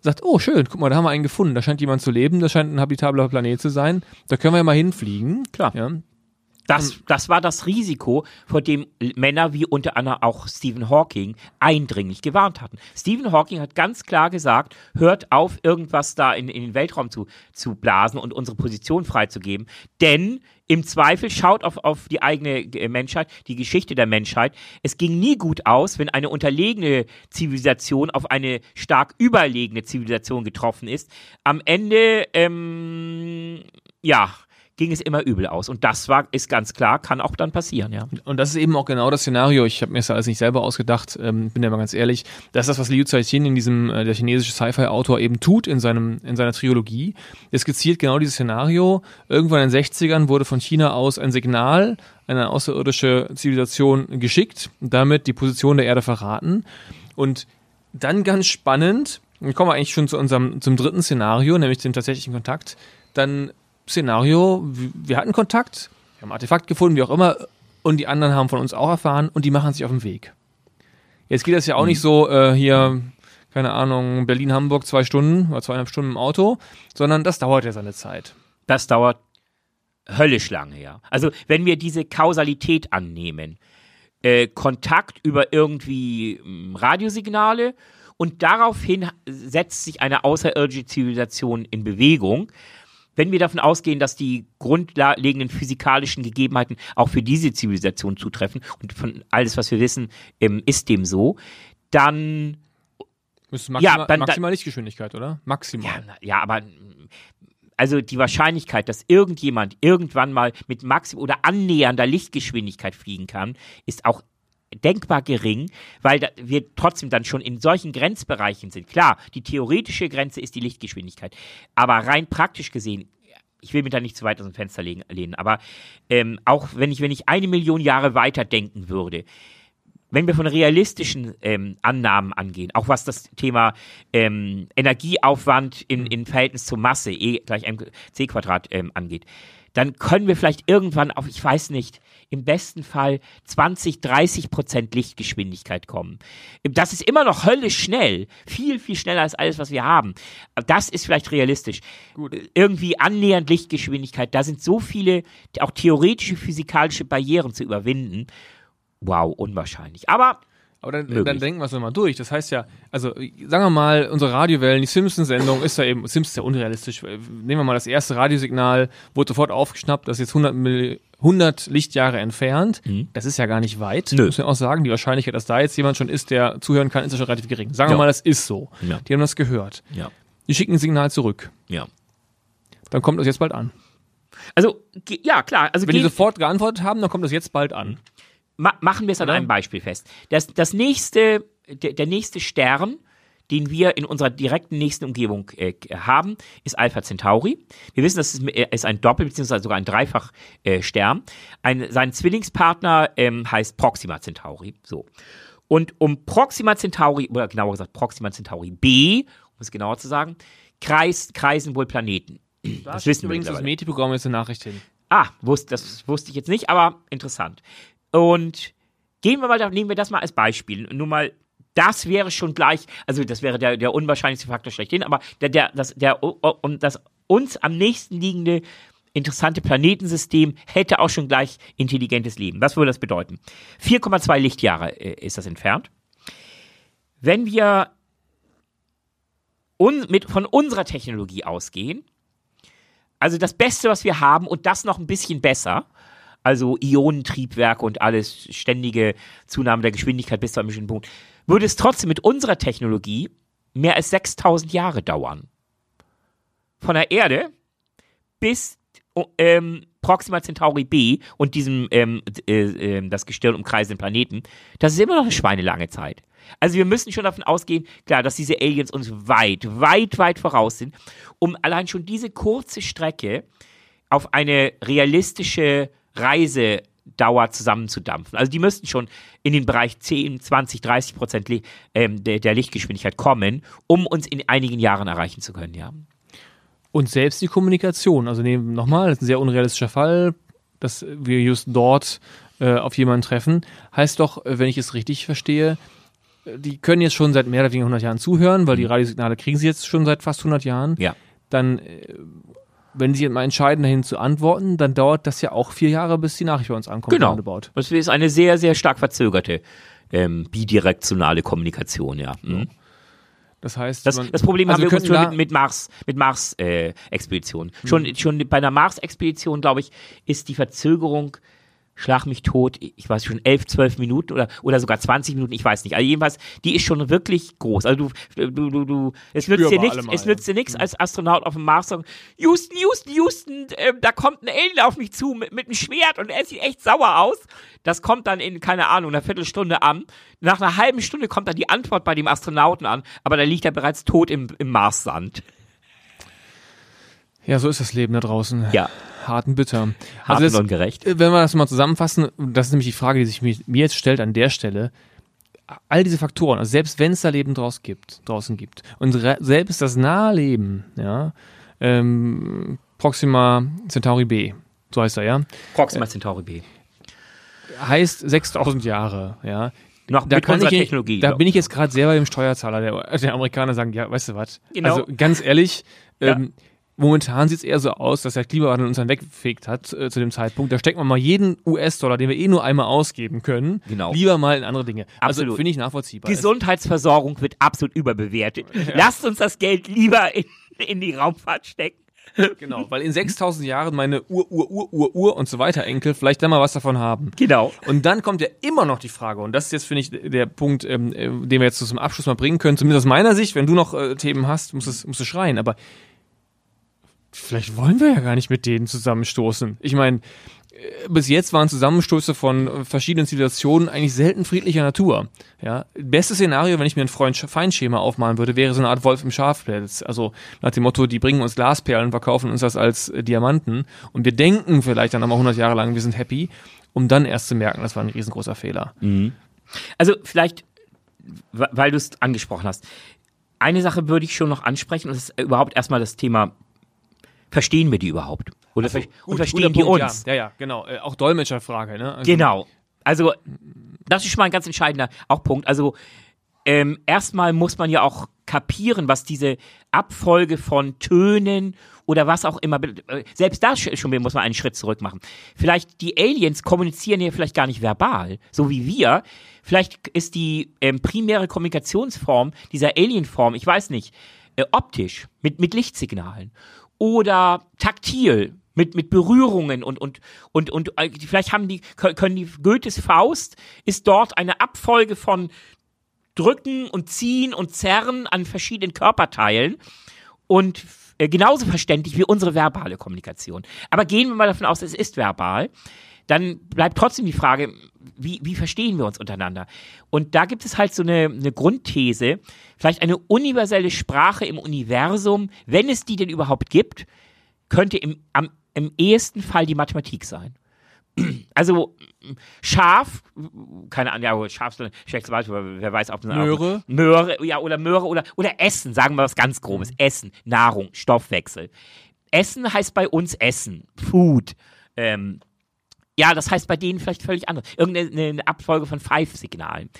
sagt, oh schön, guck mal, da haben wir einen gefunden, da scheint jemand zu leben, das scheint ein habitabler Planet zu sein, da können wir ja mal hinfliegen. Klar. Ja. Das, das war das Risiko, vor dem Männer wie unter anderem auch Stephen Hawking eindringlich gewarnt hatten. Stephen Hawking hat ganz klar gesagt, hört auf, irgendwas da in, in den Weltraum zu, zu blasen und unsere Position freizugeben. Denn im Zweifel schaut auf, auf die eigene äh, Menschheit, die Geschichte der Menschheit. Es ging nie gut aus, wenn eine unterlegene Zivilisation auf eine stark überlegene Zivilisation getroffen ist. Am Ende, ähm, ja, ging es immer übel aus. Und das war, ist ganz klar, kann auch dann passieren, ja. Und das ist eben auch genau das Szenario. Ich habe mir das alles nicht selber ausgedacht, ähm, bin ja mal ganz ehrlich. Das ist das, was Liu Cixin in diesem, äh, der chinesische Sci-Fi-Autor eben tut in seinem, in seiner Trilogie. Er skizziert genau dieses Szenario. Irgendwann in den 60ern wurde von China aus ein Signal, eine außerirdische Zivilisation geschickt damit die Position der Erde verraten. Und dann ganz spannend, dann kommen wir eigentlich schon zu unserem, zum dritten Szenario, nämlich dem tatsächlichen Kontakt. Dann Szenario, wir- hatten Kontakt, wir haben Artefakt gefunden, wie auch immer, und die anderen haben von uns auch erfahren und die machen sich auf den Weg. Jetzt geht das ja auch nicht so äh, hier, keine Ahnung, Berlin-Hamburg zwei Stunden oder zweieinhalb Stunden im Auto, sondern das dauert ja seine Zeit. Das dauert höllisch lange, ja. Also wenn wir diese Kausalität annehmen, äh, Kontakt über irgendwie mh, Radiosignale und daraufhin setzt sich eine außerirdische Zivilisation in Bewegung. Wenn wir davon ausgehen, dass die grundlegenden physikalischen Gegebenheiten auch für diese Zivilisation zutreffen und von alles, was wir wissen, ähm, ist dem so, dann ist maximal, Ja, dann- maximal Lichtgeschwindigkeit, oder? Maximal. Ja, ja, aber mm, also die Wahrscheinlichkeit, dass irgendjemand irgendwann mal mit maxim oder annähernder Lichtgeschwindigkeit fliegen kann, ist auch denkbar gering, weil wir trotzdem dann schon in solchen Grenzbereichen sind. Klar, die theoretische Grenze ist die Lichtgeschwindigkeit, aber rein praktisch gesehen, ich will mir da nicht zu weit aus dem Fenster lehnen, aber ähm, auch wenn ich, wenn ich eine Million Jahre weiter denken würde, wenn wir von realistischen ähm, Annahmen angehen, auch was das Thema ähm, Energieaufwand in, in Verhältnis zur Masse, E gleich mc Quadrat ähm, angeht, dann können wir vielleicht irgendwann auf, ich weiß nicht, im besten Fall 20, 30 Prozent Lichtgeschwindigkeit kommen. Das ist immer noch höllisch schnell. Viel, viel schneller als alles, was wir haben. Das ist vielleicht realistisch. Gut. Irgendwie annähernd Lichtgeschwindigkeit. Da sind so viele, auch theoretische physikalische Barrieren zu überwinden. Wow, unwahrscheinlich. Aber Aber dann, Möglich. dann denken wir es nochmal durch. Das heißt ja, also sagen wir mal, unsere Radiowellen, die Simpsons-Sendung ist ja eben, Simpsons ist ja unrealistisch. Nehmen wir mal das erste Radiosignal, wurde sofort aufgeschnappt, das ist jetzt 100, Milli 100 Lichtjahre entfernt. Das ist ja gar nicht weit, Nö. muss man auch sagen. Die Wahrscheinlichkeit, dass da jetzt jemand schon ist, der zuhören kann, ist ja schon relativ gering. Sagen wir Ja. mal, das ist so. Ja. Die haben das gehört. ja, Die schicken ein Signal zurück. ja. Dann kommt das jetzt bald an. Also, ja, klar. Also Wenn die sofort geantwortet haben, dann kommt das jetzt bald an. Ma machen wir es an Oder? einem Beispiel fest. Das, das nächste, der, der nächste Stern, den wir in unserer direkten nächsten Umgebung äh, haben, ist Alpha Centauri. Wir wissen, das ist, äh, ist ein Doppel- bzw. sogar ein Dreifach-Stern. Äh, sein Zwillingspartner ähm, heißt Proxima Centauri. So. Und um Proxima Centauri, oder genauer gesagt Proxima Centauri B, um es genauer zu sagen, kreis, kreisen wohl Planeten. Da das wissen wir übrigens das Meti-Programm jetzt eine Nachricht hin. Ah, wusste, das wusste ich jetzt nicht, aber interessant. Und gehen wir mal, nehmen wir das mal als Beispiel. Nur mal, das wäre schon gleich, also das wäre der, der unwahrscheinlichste Faktor schlechthin, aber der, der, das, der, um das uns am nächsten liegende interessante Planetensystem hätte auch schon gleich intelligentes Leben. Was würde das bedeuten? 4,2 Lichtjahre äh, ist das entfernt. Wenn wir un mit, von unserer Technologie ausgehen, also das Beste, was wir haben und das noch ein bisschen besser, also Ionentriebwerke und alles, ständige Zunahme der Geschwindigkeit bis zu einem bestimmten Punkt, würde es trotzdem mit unserer Technologie mehr als 6000 Jahre dauern. Von der Erde bis ähm, Proxima Centauri B und diesem ähm, äh, äh, das Gestirn umkreisenden Planeten, das ist immer noch eine schweinelange Zeit. Also wir müssen schon davon ausgehen, klar, dass diese Aliens uns weit, weit, weit voraus sind, um allein schon diese kurze Strecke auf eine realistische Reisedauer zusammenzudampfen. Also die müssten schon in den Bereich 10, 20, 30 Prozent ähm, der, Lichtgeschwindigkeit kommen, um uns in einigen Jahren erreichen zu können, ja. Und selbst die Kommunikation, also nochmal, das ist ein sehr unrealistischer Fall, dass wir just dort äh, auf jemanden treffen, heißt doch, wenn ich es richtig verstehe, die können jetzt schon seit mehr oder weniger 100 Jahren zuhören, weil die mhm. Radiosignale kriegen sie jetzt schon seit fast 100 Jahren. Ja. Dann, äh, wenn sie mal entscheiden, dahin zu antworten, dann dauert das ja auch vier Jahre, bis die Nachricht bei uns ankommt. Genau. Das ist eine sehr, sehr stark verzögerte ähm, bidirektionale Kommunikation, ja. Mhm. Das heißt, das, das Problem also haben wir, wir schon mit, mit Mars, mit Mars-Expeditionen. Äh, schon, mhm. schon bei einer Mars-Expedition, glaube ich, ist die Verzögerung schlag mich tot, ich weiß schon, elf, zwölf Minuten oder, oder sogar 20 Minuten, ich weiß nicht. Also jedenfalls, die ist schon wirklich groß. Also du, du, du, du es nützt dir nichts, es nützt dir nichts mhm. als Astronaut auf dem Mars sagen, Houston, Houston, Houston, äh, da kommt ein Alien auf mich zu mit, mit einem Schwert und er sieht echt sauer aus. Das kommt dann in, keine Ahnung, einer Viertelstunde an. Nach einer halben Stunde kommt dann die Antwort bei dem Astronauten an, aber da liegt er bereits tot im, im Marssand. Ja, so ist das Leben da draußen. Ja. Hart und bitter. Hart also und gerecht. Wenn wir das mal zusammenfassen, das ist nämlich die Frage, die sich mir jetzt stellt an der Stelle. All diese Faktoren, also selbst wenn es da Leben draus gibt, draußen gibt, und selbst das Naheleben, ja, ähm, Proxima Centauri B, so heißt er, ja? Proxima Centauri B. Heißt 6000 Jahre, ja. Noch da mit unserer ich, Technologie. Da bin ich jetzt gerade sehr bei dem Steuerzahler. Der, der Amerikaner sagen, ja, weißt du was? Genau. Also ganz ehrlich, ja. ähm, Momentan sieht es eher so aus, dass der Klimawandel uns dann weggefegt hat äh, zu dem Zeitpunkt. Da steckt man mal jeden US-Dollar, den wir eh nur einmal ausgeben können, genau. lieber mal in andere Dinge. Also absolut. Also finde ich nachvollziehbar. Gesundheitsversorgung wird absolut überbewertet. Ja. Lasst uns das Geld lieber in, in die Raumfahrt stecken. Genau, weil in 6000 Jahren meine Ur, Ur, Ur, Ur, Ur und so weiter Enkel vielleicht dann mal was davon haben. Genau. Und dann kommt ja immer noch die Frage, und das ist jetzt, finde ich, der Punkt, ähm, äh, den wir jetzt zum Abschluss mal bringen können, zumindest aus meiner Sicht, wenn du noch äh, Themen hast, musst du, musst du schreien, aber vielleicht wollen wir ja gar nicht mit denen zusammenstoßen. Ich meine, äh, bis jetzt waren Zusammenstöße von verschiedenen Situationen eigentlich selten friedlicher Natur. Ja, bestes Szenario, wenn ich mir ein Freund-Feind-Schema aufmalen würde, wäre so eine Art Wolf im Schafpelz. Also nach dem Motto, die bringen uns Glasperlen, verkaufen uns das als äh, Diamanten und wir denken vielleicht dann aber 100 Jahre lang, wir sind happy, um dann erst zu merken, das war ein riesengroßer Fehler. Mhm. Also vielleicht, weil du es angesprochen hast, eine Sache würde ich schon noch ansprechen, und das ist überhaupt erstmal das Thema verstehen wir die überhaupt? Oder so, ver gut, und verstehen die Punkt, uns? Ja, ja, ja genau. Äh, auch Dolmetscherfrage, ne? Also, genau. Also, das ist schon mal ein ganz entscheidender auch Punkt. Also, ähm, erstmal muss man ja auch kapieren, was diese Abfolge von Tönen oder was auch immer, äh, selbst da schon muss man einen Schritt zurück machen. Vielleicht die Aliens kommunizieren ja vielleicht gar nicht verbal, so wie wir. Vielleicht ist die ähm, primäre Kommunikationsform dieser Alienform, ich weiß nicht, äh, optisch, mit, mit Lichtsignalen oder taktil mit, mit Berührungen und, und, und, und äh, vielleicht haben die, können die Goethes Faust ist dort eine Abfolge von Drücken und Ziehen und Zerren an verschiedenen Körperteilen und äh, genauso verständlich wie unsere verbale Kommunikation. Aber gehen wir mal davon aus, es ist verbal, dann bleibt trotzdem die Frage, wie, wie verstehen wir uns untereinander? Und da gibt es halt so eine, eine Grundthese, vielleicht eine universelle Sprache im Universum, wenn es die denn überhaupt gibt, könnte im, am, im ehesten Fall die Mathematik sein. Also Schaf, keine Ahnung, ja, ein schlechtes Beispiel, wer weiß, ob das Möhre. Möhre, ja, oder Möhre oder, oder Essen, sagen wir was ganz Grobes. Essen, Nahrung, Stoffwechsel. Essen heißt bei uns Essen, Food. Ähm, ja, das heißt bei denen vielleicht völlig anders. Irgendeine eine Abfolge von Five-Signalen.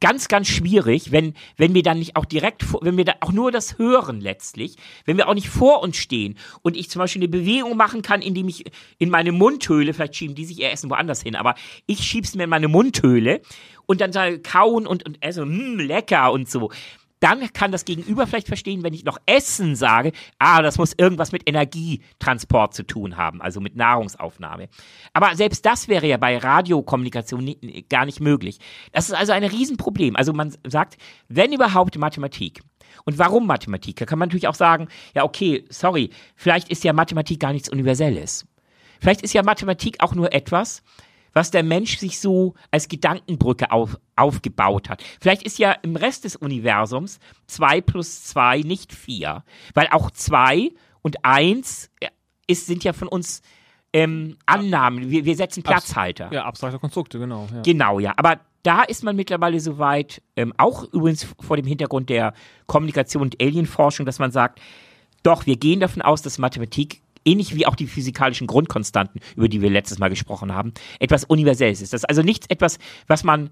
Ganz, ganz schwierig, wenn, wenn wir dann nicht auch direkt, wenn wir da auch nur das hören letztlich, wenn wir auch nicht vor uns stehen und ich zum Beispiel eine Bewegung machen kann, indem ich in meine Mundhöhle, vielleicht schieben die sich ihr Essen woanders hin, aber ich schieb's mir in meine Mundhöhle und dann sage kauen und, und esse, hm, lecker und so. Dann kann das Gegenüber vielleicht verstehen, wenn ich noch Essen sage, ah, das muss irgendwas mit Energietransport zu tun haben, also mit Nahrungsaufnahme. Aber selbst das wäre ja bei Radiokommunikation ni- gar nicht möglich. Das ist also ein Riesenproblem. Also man sagt, wenn überhaupt Mathematik. Und warum Mathematik? Da kann man natürlich auch sagen, ja, okay, sorry, vielleicht ist ja Mathematik gar nichts Universelles. Vielleicht ist ja Mathematik auch nur etwas, was der Mensch sich so als Gedankenbrücke auf, aufgebaut hat. Vielleicht ist ja im Rest des Universums 2 plus 2 nicht 4, weil auch 2 und 1 ist, sind ja von uns ähm, Annahmen. Wir, wir setzen Platzhalter. Ja, abstrakte Konstrukte, genau. Ja. Genau, ja. Aber da ist man mittlerweile so weit, ähm, auch übrigens vor dem Hintergrund der Kommunikation und Alienforschung, dass man sagt, doch, wir gehen davon aus, dass Mathematik, ähnlich wie auch die physikalischen Grundkonstanten, über die wir letztes Mal gesprochen haben, etwas Universelles ist. Das ist also nicht etwas, was man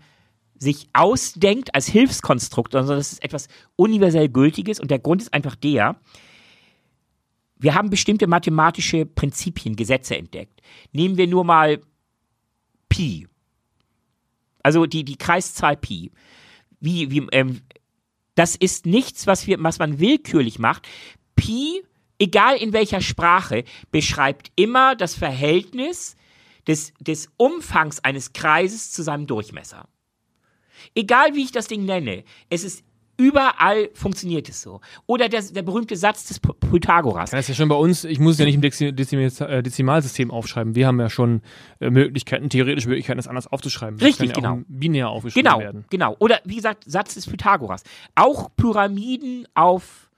sich ausdenkt als Hilfskonstrukt, sondern das ist etwas universell Gültiges. Und der Grund ist einfach der, wir haben bestimmte mathematische Prinzipien, Gesetze entdeckt. Nehmen wir nur mal Pi. Also die, die Kreiszahl Pi. Wie, wie, ähm, das ist nichts, was, wir, was man willkürlich macht. Pi, egal in welcher Sprache, beschreibt immer das Verhältnis des, des Umfangs eines Kreises zu seinem Durchmesser. Egal wie ich das Ding nenne, es ist überall funktioniert es so. Oder der, der berühmte Satz des Pythagoras. Das ist ja schon bei uns, ich muss es ja nicht im Dexi Dezim äh, Dezimalsystem aufschreiben. Wir haben ja schon äh, Möglichkeiten, theoretische Möglichkeiten, das anders aufzuschreiben. Das Richtig, kann ja genau. Binär aufgeschrieben Genau, werden. genau. Oder wie gesagt, Satz des Pythagoras. Auch Pyramiden auf,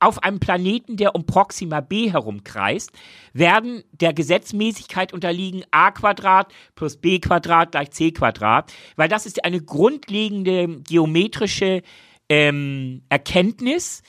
auf einem Planeten, der um Proxima b herumkreist, werden der Gesetzmäßigkeit unterliegen a Quadrat plus b Quadrat gleich c Quadrat, weil das ist eine grundlegende geometrische ähm, Erkenntnis,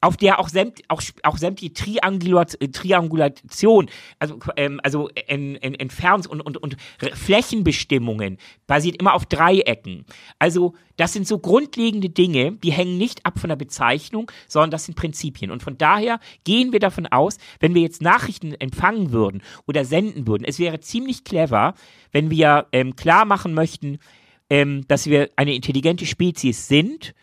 auf der auch, sämt, auch, auch sämtliche Triangulat, Triangulation, also, ähm, also en, en, Entfernungs- und, und, und Flächenbestimmungen basiert immer auf Dreiecken. Also das sind so grundlegende Dinge, die hängen nicht ab von der Bezeichnung, sondern das sind Prinzipien. Und von daher gehen wir davon aus, wenn wir jetzt Nachrichten empfangen würden oder senden würden, es wäre ziemlich clever, wenn wir ähm, klar machen möchten, ähm, dass wir eine intelligente Spezies sind,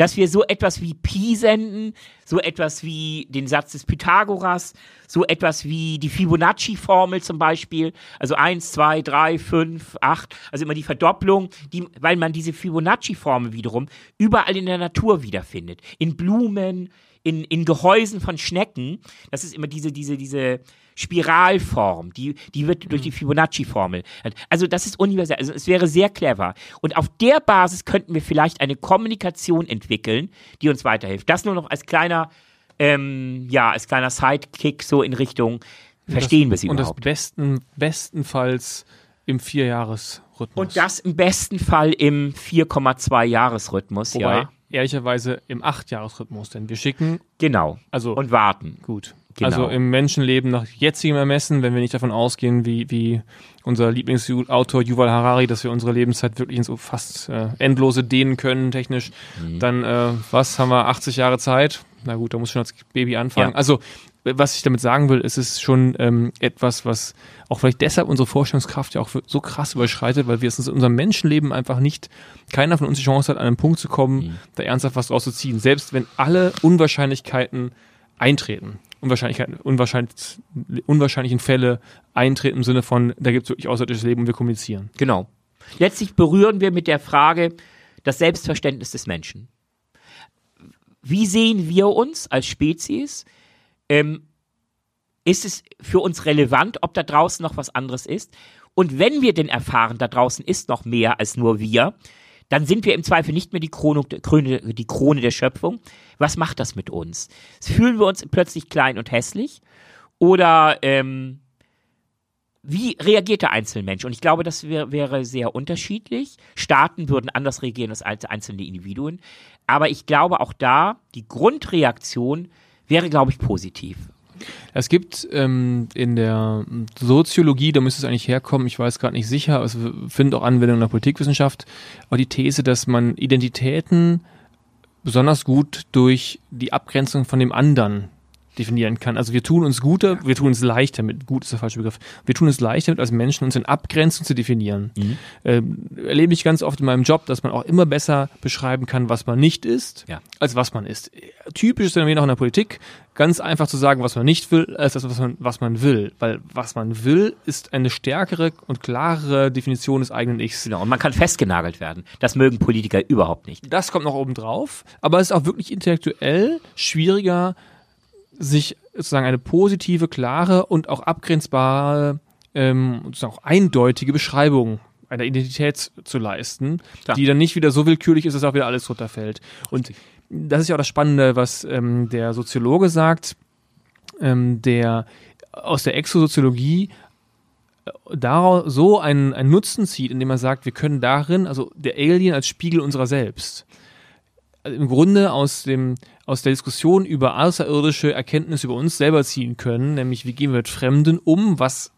dass wir so etwas wie Pi senden, so etwas wie den Satz des Pythagoras, so etwas wie die Fibonacci-Formel zum Beispiel, also 1, 2, 3, 5, 8, also immer die Verdopplung, die, weil man diese Fibonacci-Formel wiederum überall in der Natur wiederfindet. In Blumen, in, in Gehäusen von Schnecken, das ist immer diese, diese, diese Spiralform, die, die wird durch die Fibonacci-Formel. Also das ist universell, also es wäre sehr clever. Und auf der Basis könnten wir vielleicht eine Kommunikation entwickeln, die uns weiterhilft. Das nur noch als kleiner, ähm, ja, als kleiner Sidekick so in Richtung, verstehen wir sie Und das überhaupt. besten, bestenfalls im Vierjahresrhythmus. Und das im besten Fall im 4,2 Jahresrhythmus, Wobei, ja. ehrlicherweise im Achtjahresrhythmus, denn wir schicken, Genau. also Und warten. gut. Genau. Also im Menschenleben nach jetzigem Ermessen, wenn wir nicht davon ausgehen, wie, wie unser Lieblingsautor Yuval Harari, dass wir unsere Lebenszeit wirklich in so fast äh, endlose dehnen können, technisch, Mhm. dann, äh, was haben wir, 80 Jahre Zeit? Na gut, da muss schon als Baby anfangen. Ja. Also, was ich damit sagen will, ist es schon ähm, etwas, was auch vielleicht deshalb unsere Vorstellungskraft ja auch so krass überschreitet, weil wir es in unserem Menschenleben einfach nicht, keiner von uns die Chance hat, an einen Punkt zu kommen, Mhm. da ernsthaft was draus zu ziehen. Selbst wenn alle Unwahrscheinlichkeiten eintreten. Unwahrscheinlichkeiten, unwahrscheinlich, unwahrscheinlichen Fälle eintreten im Sinne von, da gibt es wirklich außerirdisches Leben und wir kommunizieren. Genau. Letztlich berühren wir mit der Frage das Selbstverständnis des Menschen. Wie sehen wir uns als Spezies? Ähm, ist es für uns relevant, ob da draußen noch was anderes ist? Und wenn wir denn erfahren, da draußen ist noch mehr als nur wir, dann sind wir im Zweifel nicht mehr die Krone, die Krone der Schöpfung. Was macht das mit uns? Fühlen wir uns plötzlich klein und hässlich? Oder ähm, wie reagiert der Einzelmensch? Und ich glaube, das wär, wäre sehr unterschiedlich. Staaten würden anders reagieren als einzelne Individuen. Aber ich glaube auch da, die Grundreaktion wäre, glaube ich, positiv. Es gibt ähm, in der Soziologie, da müsste es eigentlich herkommen, ich weiß gerade nicht sicher, es findet auch Anwendung in der Politikwissenschaft, auch die These, dass man Identitäten besonders gut durch die Abgrenzung von dem anderen definieren kann. Also wir tun uns guter, wir tun uns leichter mit, gut ist der falsche Begriff, wir tun uns leichter mit als Menschen, uns in Abgrenzung zu definieren. Mhm. Ähm, erlebe ich ganz oft in meinem Job, dass man auch immer besser beschreiben kann, was man nicht ist, ja. als was man ist. Typisches Phänomen auch in der Politik, ganz einfach zu sagen, was man nicht will, als das, was man, was man will. Weil was man will, ist eine stärkere und klarere Definition des eigenen Ichs. Genau, und man kann festgenagelt werden. Das mögen Politiker überhaupt nicht. Das kommt noch oben drauf, aber es ist auch wirklich intellektuell schwieriger, sich sozusagen eine positive, klare und auch abgrenzbare, ähm, sozusagen auch eindeutige Beschreibung einer Identität zu leisten, ja. die dann nicht wieder so willkürlich ist, dass auch wieder alles runterfällt. Und das ist ja auch das Spannende, was ähm, der Soziologe sagt, ähm, der aus der Exosoziologie äh, daraus so einen, einen Nutzen zieht, indem er sagt, wir können darin, also der Alien als Spiegel unserer selbst, also im Grunde aus dem aus der Diskussion über außerirdische Erkenntnisse über uns selber ziehen können, nämlich wie gehen wir mit Fremden um, was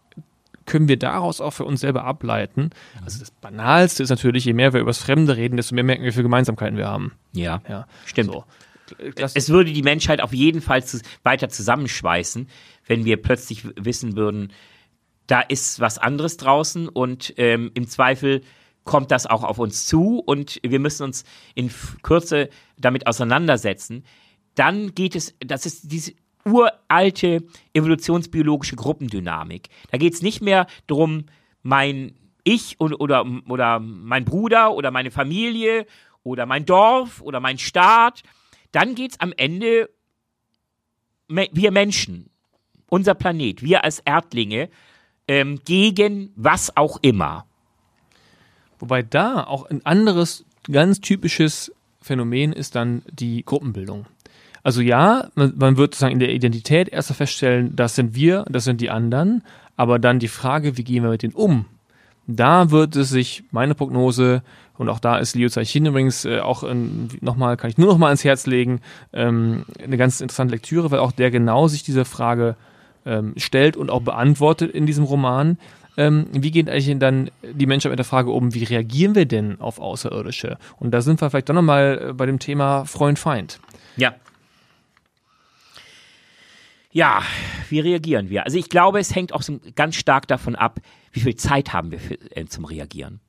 können wir daraus auch für uns selber ableiten. Also das Banalste ist natürlich, je mehr wir über das Fremde reden, desto mehr merken wir, wie viele Gemeinsamkeiten wir haben. Ja, ja. stimmt. So. Es würde die Menschheit auf jeden Fall zu, weiter zusammenschweißen, wenn wir plötzlich wissen würden, da ist was anderes draußen und ähm, im Zweifel kommt das auch auf uns zu und wir müssen uns in Kürze damit auseinandersetzen. Dann geht es, das ist diese uralte evolutionsbiologische Gruppendynamik. Da geht es nicht mehr darum, mein Ich und, oder, oder mein Bruder oder meine Familie oder mein Dorf oder mein Staat. Dann geht es am Ende wir Menschen, unser Planet, wir als Erdlinge, ähm, gegen was auch immer. Wobei da auch ein anderes, ganz typisches Phänomen ist dann die Gruppenbildung. Also ja, man, man wird sozusagen in der Identität erst feststellen, das sind wir, das sind die anderen, aber dann die Frage, wie gehen wir mit denen um? Da wird es sich, meine Prognose, und auch da ist Liu Zeichin übrigens äh, auch nochmal, kann ich nur noch mal ans Herz legen, ähm, eine ganz interessante Lektüre, weil auch der genau sich diese Frage ähm, stellt und auch beantwortet in diesem Roman. Ähm, wie geht eigentlich dann die Menschheit mit der Frage um, wie reagieren wir denn auf Außerirdische? Und da sind wir vielleicht doch nochmal äh, bei dem Thema Freund-Feind. Ja. Ja, wie reagieren wir? Also ich glaube, es hängt auch ganz stark davon ab, wie viel Zeit haben wir für, äh, zum Reagieren.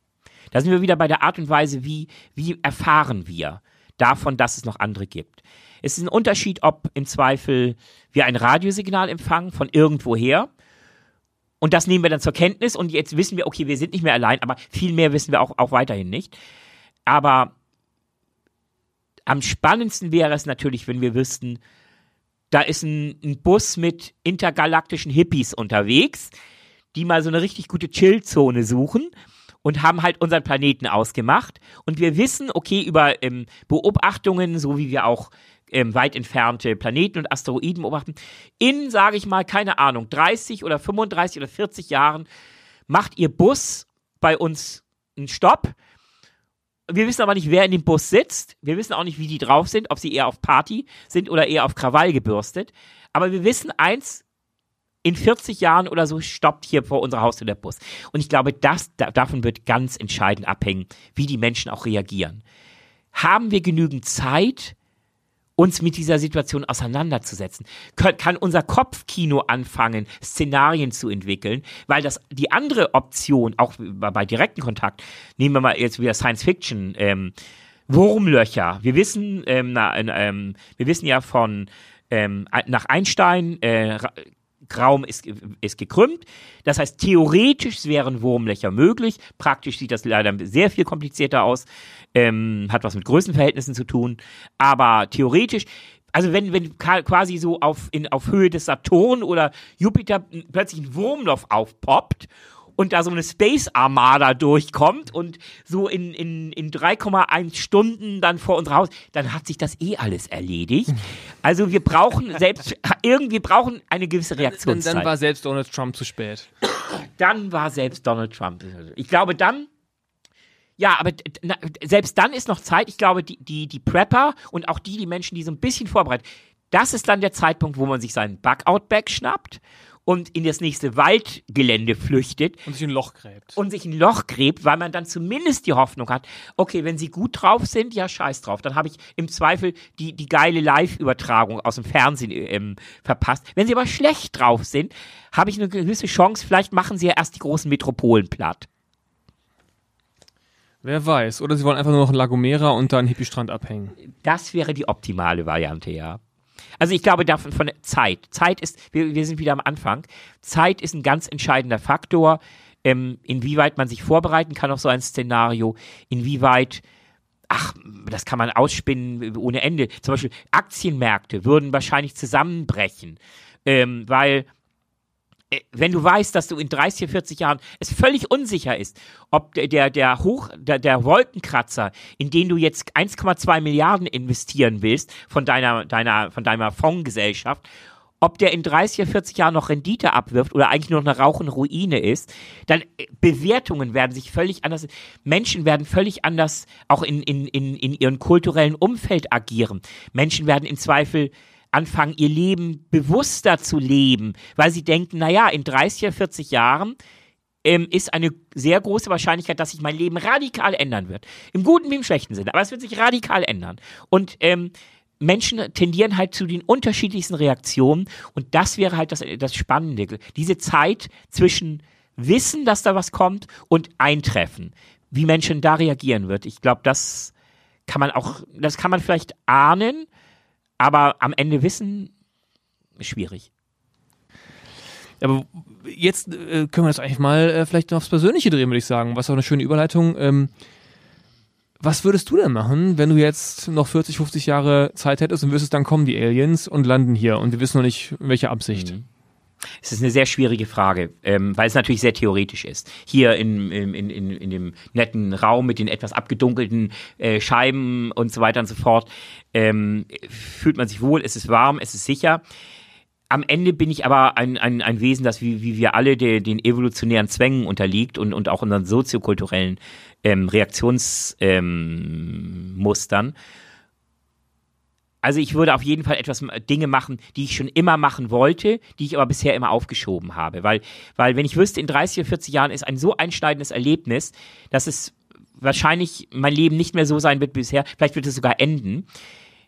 Da sind wir wieder bei der Art und Weise, wie, wie erfahren wir davon, dass es noch andere gibt. Es ist ein Unterschied, ob im Zweifel wir ein Radiosignal empfangen von irgendwoher und das nehmen wir dann zur Kenntnis und jetzt wissen wir, okay, wir sind nicht mehr allein, aber viel mehr wissen wir auch, auch weiterhin nicht. Aber am spannendsten wäre es natürlich, wenn wir wüssten, da ist ein, ein, Bus mit intergalaktischen Hippies unterwegs, die mal so eine richtig gute Chillzone suchen und haben halt unseren Planeten ausgemacht. Und wir wissen, okay, über ähm, Beobachtungen, so wie wir auch ähm, weit entfernte Planeten und Asteroiden beobachten. In, sage ich mal, keine Ahnung, 30 oder 35 oder 40 Jahren macht ihr Bus bei uns einen Stopp. Wir wissen aber nicht, wer in dem Bus sitzt. Wir wissen auch nicht, wie die drauf sind, ob sie eher auf Party sind oder eher auf Krawall gebürstet. Aber wir wissen eins, in 40 Jahren oder so stoppt hier vor unserer Haustür der Bus. Und ich glaube, das, da, davon wird ganz entscheidend abhängen, wie die Menschen auch reagieren. Haben wir genügend Zeit, uns mit dieser Situation auseinanderzusetzen. Kann, unser Kopfkino anfangen, Szenarien zu entwickeln, weil das die andere Option, auch bei direkten Kontakt, nehmen wir mal jetzt wieder Science Fiction, ähm, Wurmlöcher. Wir wissen, ähm, na, ähm, wir wissen ja von ähm, nach Einstein, äh, Raum ist, ist gekrümmt. Das heißt, theoretisch wären Wurmlöcher möglich. Praktisch sieht das leider sehr viel komplizierter aus. Ähm, hat was mit Größenverhältnissen zu tun. Aber theoretisch, Also wenn, wenn quasi so auf, in, auf Höhe des Saturn oder Jupiter plötzlich ein Wurmloch aufpoppt und da so eine Space Armada durchkommt und so in, in, in 3,1 Stunden dann vor unser Haus, dann hat sich das eh alles erledigt. Also wir brauchen selbst, irgendwie brauchen eine gewisse Reaktionszeit. Dann, dann war selbst Donald Trump zu spät. Dann war selbst Donald Trump. Ich glaube dann, ja, aber na, selbst dann ist noch Zeit. Ich glaube, die, die, die Prepper und auch die, die Menschen, die so ein bisschen vorbereitet, das ist dann der Zeitpunkt, wo man sich seinen Bug-Out-Bag schnappt und in das nächste Waldgelände flüchtet. Und sich ein Loch gräbt. Und sich ein Loch gräbt, weil man dann zumindest die Hoffnung hat, okay, wenn sie gut drauf sind, ja, scheiß drauf. Dann habe ich im Zweifel die, die geile Live-Übertragung aus dem Fernsehen ähm, verpasst. Wenn sie aber schlecht drauf sind, habe ich eine gewisse Chance, vielleicht machen sie ja erst die großen Metropolen platt. Wer weiß. Oder sie wollen einfach nur noch ein Lagomera und da einen Hippie-Strand abhängen. Das wäre die optimale Variante, ja. Also ich glaube davon von Zeit. Zeit ist, wir, wir sind wieder am Anfang. Zeit ist ein ganz entscheidender Faktor, ähm, inwieweit man sich vorbereiten kann auf so ein Szenario, inwieweit ach, das kann man ausspinnen ohne Ende. Zum Beispiel Aktienmärkte würden wahrscheinlich zusammenbrechen, ähm, weil wenn du weißt, dass du in 30, 40 Jahren es völlig unsicher ist, ob der, der Hoch, der, der Wolkenkratzer, in den du jetzt 1,2 Milliarden investieren willst von deiner, deiner, von deiner Fondsgesellschaft, ob der in 30 40 Jahren noch Rendite abwirft oder eigentlich nur eine rauchende Ruine ist, dann äh, Bewertungen werden sich völlig anders, Menschen werden völlig anders auch in, in, in, in ihrem kulturellen Umfeld agieren. Menschen werden im Zweifel anfangen, ihr Leben bewusster zu leben, weil sie denken, naja, in 30 oder 40 Jahren ähm, ist eine sehr große Wahrscheinlichkeit, dass sich mein Leben radikal ändern wird. Im guten wie im schlechten Sinne, aber es wird sich radikal ändern. Und ähm, Menschen tendieren halt zu den unterschiedlichsten Reaktionen und das wäre halt das, das Spannende. Diese Zeit zwischen Wissen, dass da was kommt und Eintreffen. Wie Menschen da reagieren wird. Ich glaube, das kann man auch, das kann man vielleicht ahnen, aber am Ende wissen, schwierig. Aber jetzt äh, können wir das eigentlich mal äh, vielleicht noch aufs Persönliche drehen, würde ich sagen. Was auch eine schöne Überleitung. Ähm, was würdest du denn machen, wenn du jetzt noch 40, 50 Jahre Zeit hättest und wüsstest, dann kommen die Aliens und landen hier und wir wissen noch nicht, in welcher Absicht? Mhm. Es ist eine sehr schwierige Frage, ähm, weil es natürlich sehr theoretisch ist. Hier in, in, in, in dem netten Raum mit den etwas abgedunkelten äh, Scheiben und so weiter und so fort, ähm, fühlt man sich wohl, es ist warm, es ist sicher. Am Ende bin ich aber ein, ein, ein Wesen, das wie, wie wir alle de, den evolutionären Zwängen unterliegt und, und auch unseren soziokulturellen ähm, Reaktionsmustern. Ähm, also ich würde auf jeden Fall etwas äh, Dinge machen, die ich schon immer machen wollte, die ich aber bisher immer aufgeschoben habe. Weil, weil wenn ich wüsste, in 30 oder 40 Jahren ist ein so einschneidendes Erlebnis, dass es wahrscheinlich mein Leben nicht mehr so sein wird wie bisher, vielleicht wird es sogar enden,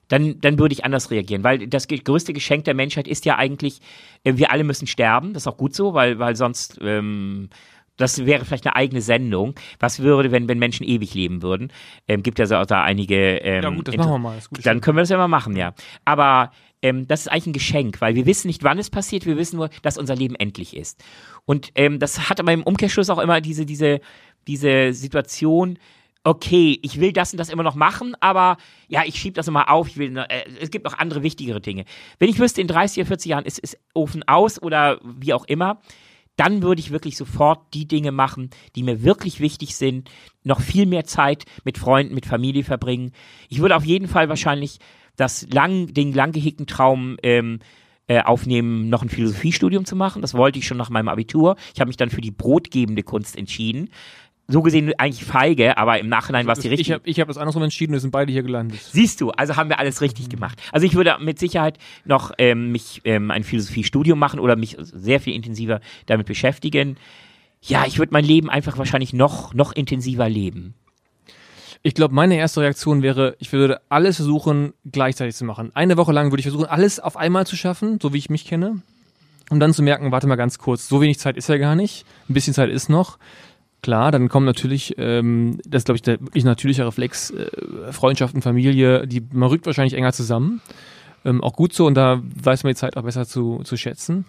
dann, dann würde ich anders reagieren. Weil das größte Geschenk der Menschheit ist ja eigentlich, äh, wir alle müssen sterben. Das ist auch gut so, weil, weil sonst ähm, das wäre vielleicht eine eigene Sendung. Was würde, wenn, wenn Menschen ewig leben würden? Ähm, gibt ja so da einige. Ähm, ja, gut, das machen wir mal. Dann können wir das ja mal machen, ja. Aber ähm, das ist eigentlich ein Geschenk, weil wir wissen nicht, wann es passiert, wir wissen nur, dass unser Leben endlich ist. Und ähm, das hat aber im Umkehrschluss auch immer diese, diese, diese Situation, okay, ich will das und das immer noch machen, aber ja, ich schiebe das immer auf, ich will, äh, es gibt noch andere wichtigere Dinge. Wenn ich wüsste, in 30 oder 40 Jahren ist, ist Ofen aus oder wie auch immer, dann würde ich wirklich sofort die Dinge machen, die mir wirklich wichtig sind, noch viel mehr Zeit mit Freunden, mit Familie verbringen. Ich würde auf jeden Fall wahrscheinlich das lang, den lang gehegten Traum ähm, äh, aufnehmen, noch ein Philosophiestudium zu machen. Das wollte ich schon nach meinem Abitur. Ich habe mich dann für die brotgebende Kunst entschieden so gesehen eigentlich feige, aber im Nachhinein war es die richtige. Ich habe ich hab das andersrum entschieden, wir sind beide hier gelandet. Siehst du, also haben wir alles richtig gemacht. Also ich würde mit Sicherheit noch ähm, mich ähm, ein Philosophiestudium machen oder mich sehr viel intensiver damit beschäftigen. Ja, ich würde mein Leben einfach wahrscheinlich noch, noch intensiver leben. Ich glaube, meine erste Reaktion wäre, ich würde alles versuchen, gleichzeitig zu machen. Eine Woche lang würde ich versuchen, alles auf einmal zu schaffen, so wie ich mich kenne. Um dann zu merken, warte mal ganz kurz, so wenig Zeit ist ja gar nicht. Ein bisschen Zeit ist noch Klar, dann kommen natürlich, ähm, das ist glaube ich der wirklich natürliche Reflex, äh, Freundschaften, Familie, die, man rückt wahrscheinlich enger zusammen. Ähm, auch gut so und da weiß man die Zeit auch besser zu, zu schätzen.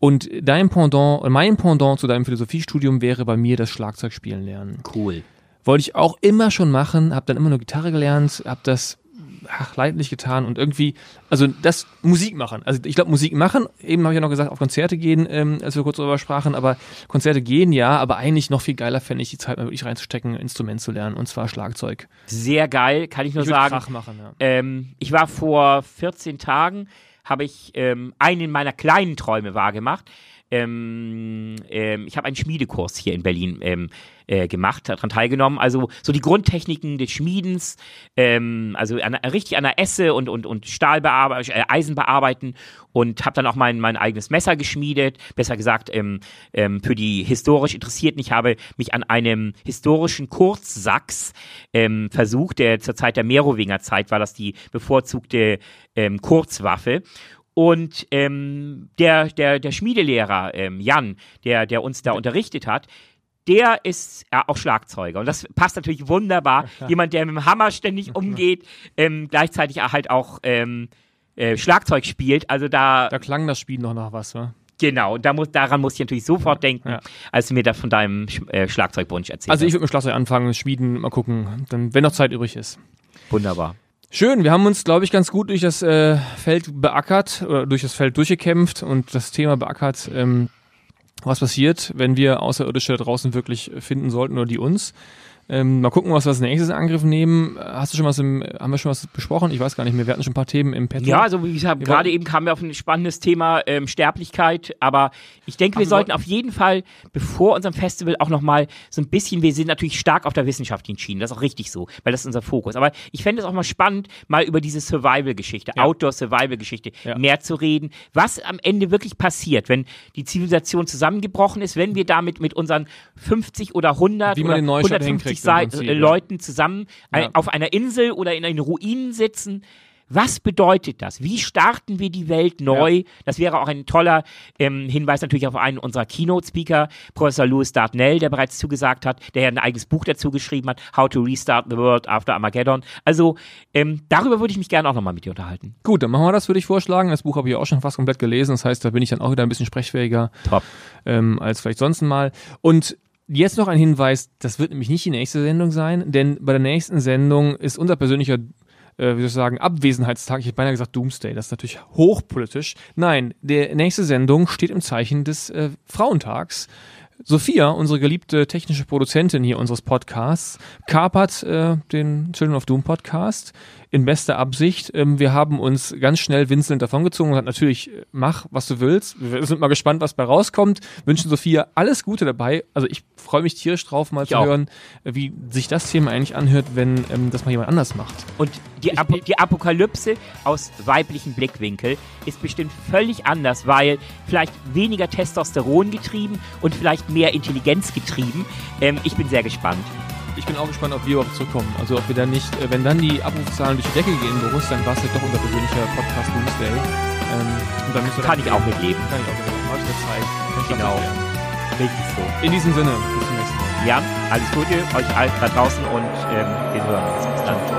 Und dein Pendant, mein Pendant zu deinem Philosophiestudium wäre bei mir das Schlagzeugspielen lernen. Cool. Wollte ich auch immer schon machen, habe dann immer nur Gitarre gelernt, habe das ach, leidlich getan und irgendwie, also das Musik machen. Also ich glaube, Musik machen, eben habe ich ja noch gesagt, auf Konzerte gehen, ähm, als wir kurz darüber sprachen, aber Konzerte gehen ja, aber eigentlich noch viel geiler fände ich die Zeit mal wirklich reinzustecken, ein Instrument zu lernen, und zwar Schlagzeug. Sehr geil, kann ich nur Ich sagen. Krach machen, ja. Ähm, ich war vor 14 Tagen, habe ich ähm, einen meiner kleinen Träume wahrgemacht. Ähm, ähm, ich habe einen Schmiedekurs hier in Berlin ähm, äh, gemacht, daran teilgenommen. Also so die Grundtechniken des Schmiedens, ähm, also an, richtig an der Esse und, und, und Stahl bearbeiten, äh, Eisen bearbeiten und habe dann auch mein, mein eigenes Messer geschmiedet. Besser gesagt, ähm, ähm, für die historisch Interessierten, ich habe mich an einem historischen Kurzsachs versucht, der zur Zeit der Merowingerzeit war das die bevorzugte Kurzwaffe. Und ähm, der, der, der Schmiedelehrer, ähm, Jan, der, der uns da unterrichtet hat, der ist ja, auch Schlagzeuger. Und das passt natürlich wunderbar. Jemand, der mit dem Hammer ständig umgeht, ähm, gleichzeitig halt auch ähm, äh, Schlagzeug spielt. Also da, Da klang das Spiel noch nach was, wa? genau, da muss, daran muss ich natürlich sofort denken, Ja. als du mir da von deinem Sch- äh, Schlagzeugwunsch erzählt Also ich würde mit Schlagzeug anfangen, Schmieden, mal gucken, dann, wenn noch Zeit übrig ist. Wunderbar. Schön, wir haben uns, glaube ich, ganz gut durch das äh, Feld beackert oder durch das Feld durchgekämpft und das Thema beackert, ähm, was passiert, wenn wir Außerirdische draußen wirklich finden sollten oder die uns. Ähm, mal gucken, was wir als nächstes in Angriff nehmen. Hast du schon was im, haben wir schon was besprochen? Ich weiß gar nicht mehr. Wir hatten schon ein paar Themen im Petto. Ja, also wie gesagt, Wir gerade eben kamen wir auf ein spannendes Thema ähm, Sterblichkeit, aber ich denke, wir Ach, sollten auf jeden Fall bevor unserem Festival auch nochmal so ein bisschen, wir sind natürlich stark auf der wissenschaftlichen Schiene, das ist auch richtig so, weil das ist unser Fokus. Aber ich fände es auch mal spannend, mal über diese Survival-Geschichte, Ja. Outdoor-Survival-Geschichte Ja. mehr zu reden, was am Ende wirklich passiert, wenn die Zivilisation zusammengebrochen ist, wenn wir damit mit unseren 50 oder 100 Wie man oder den Neustart 150 hinkriegt im Sei- Prinzip, äh, ja. Leuten zusammen ein- Ja. auf einer Insel oder in den Ruinen sitzen. Was bedeutet das? Wie starten wir die Welt neu? Das wäre auch ein toller ähm, Hinweis natürlich auf einen unserer Keynote-Speaker, Professor Louis Dartnell, der bereits zugesagt hat, der ja ein eigenes Buch dazu geschrieben hat, How to Restart the World After Armageddon. Also ähm, darüber würde ich mich gerne auch nochmal mit dir unterhalten. Gut, dann machen wir das, würde ich vorschlagen. Das Buch habe ich auch schon fast komplett gelesen. Das heißt, da bin ich dann auch wieder ein bisschen sprechfähiger ähm, als vielleicht sonst mal. Und jetzt noch ein Hinweis, das wird nämlich nicht die nächste Sendung sein, denn bei der nächsten Sendung ist unser persönlicher äh, wie soll ich sagen, Abwesenheitstag, ich hätte beinahe gesagt Doomsday, das ist natürlich hochpolitisch. Nein, der nächste Sendung steht im Zeichen des äh, Frauentags. Sophia, unsere geliebte technische Produzentin hier unseres Podcasts, kapert äh, den Children of Doom Podcast in bester Absicht. Ähm, wir haben uns ganz schnell winselnd davongezogen und hat natürlich, äh, mach, was du willst. Wir sind mal gespannt, was bei rauskommt. Wünschen Sophia alles Gute dabei. Also ich freue mich tierisch drauf, mal Ich zu auch. hören, äh, wie sich das Thema eigentlich anhört, wenn ähm, das mal jemand anders macht. Und die, Ap die Apokalypse aus weiblichen Blickwinkel ist bestimmt völlig anders, weil vielleicht weniger Testosteron getrieben und vielleicht mehr Intelligenz getrieben. Ähm, ich bin sehr gespannt. Ich bin auch gespannt, ob wir überhaupt zurückkommen. Also ob wir dann nicht, äh, wenn dann die Abrufzahlen durch die Decke gehen, Boris, dann war es ja doch unser persönlicher Podcast Doomsday. Ähm, dann müssen wir Kann ich auch mitleben. Kann ich auch mit Habe ich Zeit. Kann ich Genau. Richtig so. In diesem Sinne, bis zum nächsten Mal. Ja, alles Gute euch allen da draußen und ähm, wir hören uns. Bis dann.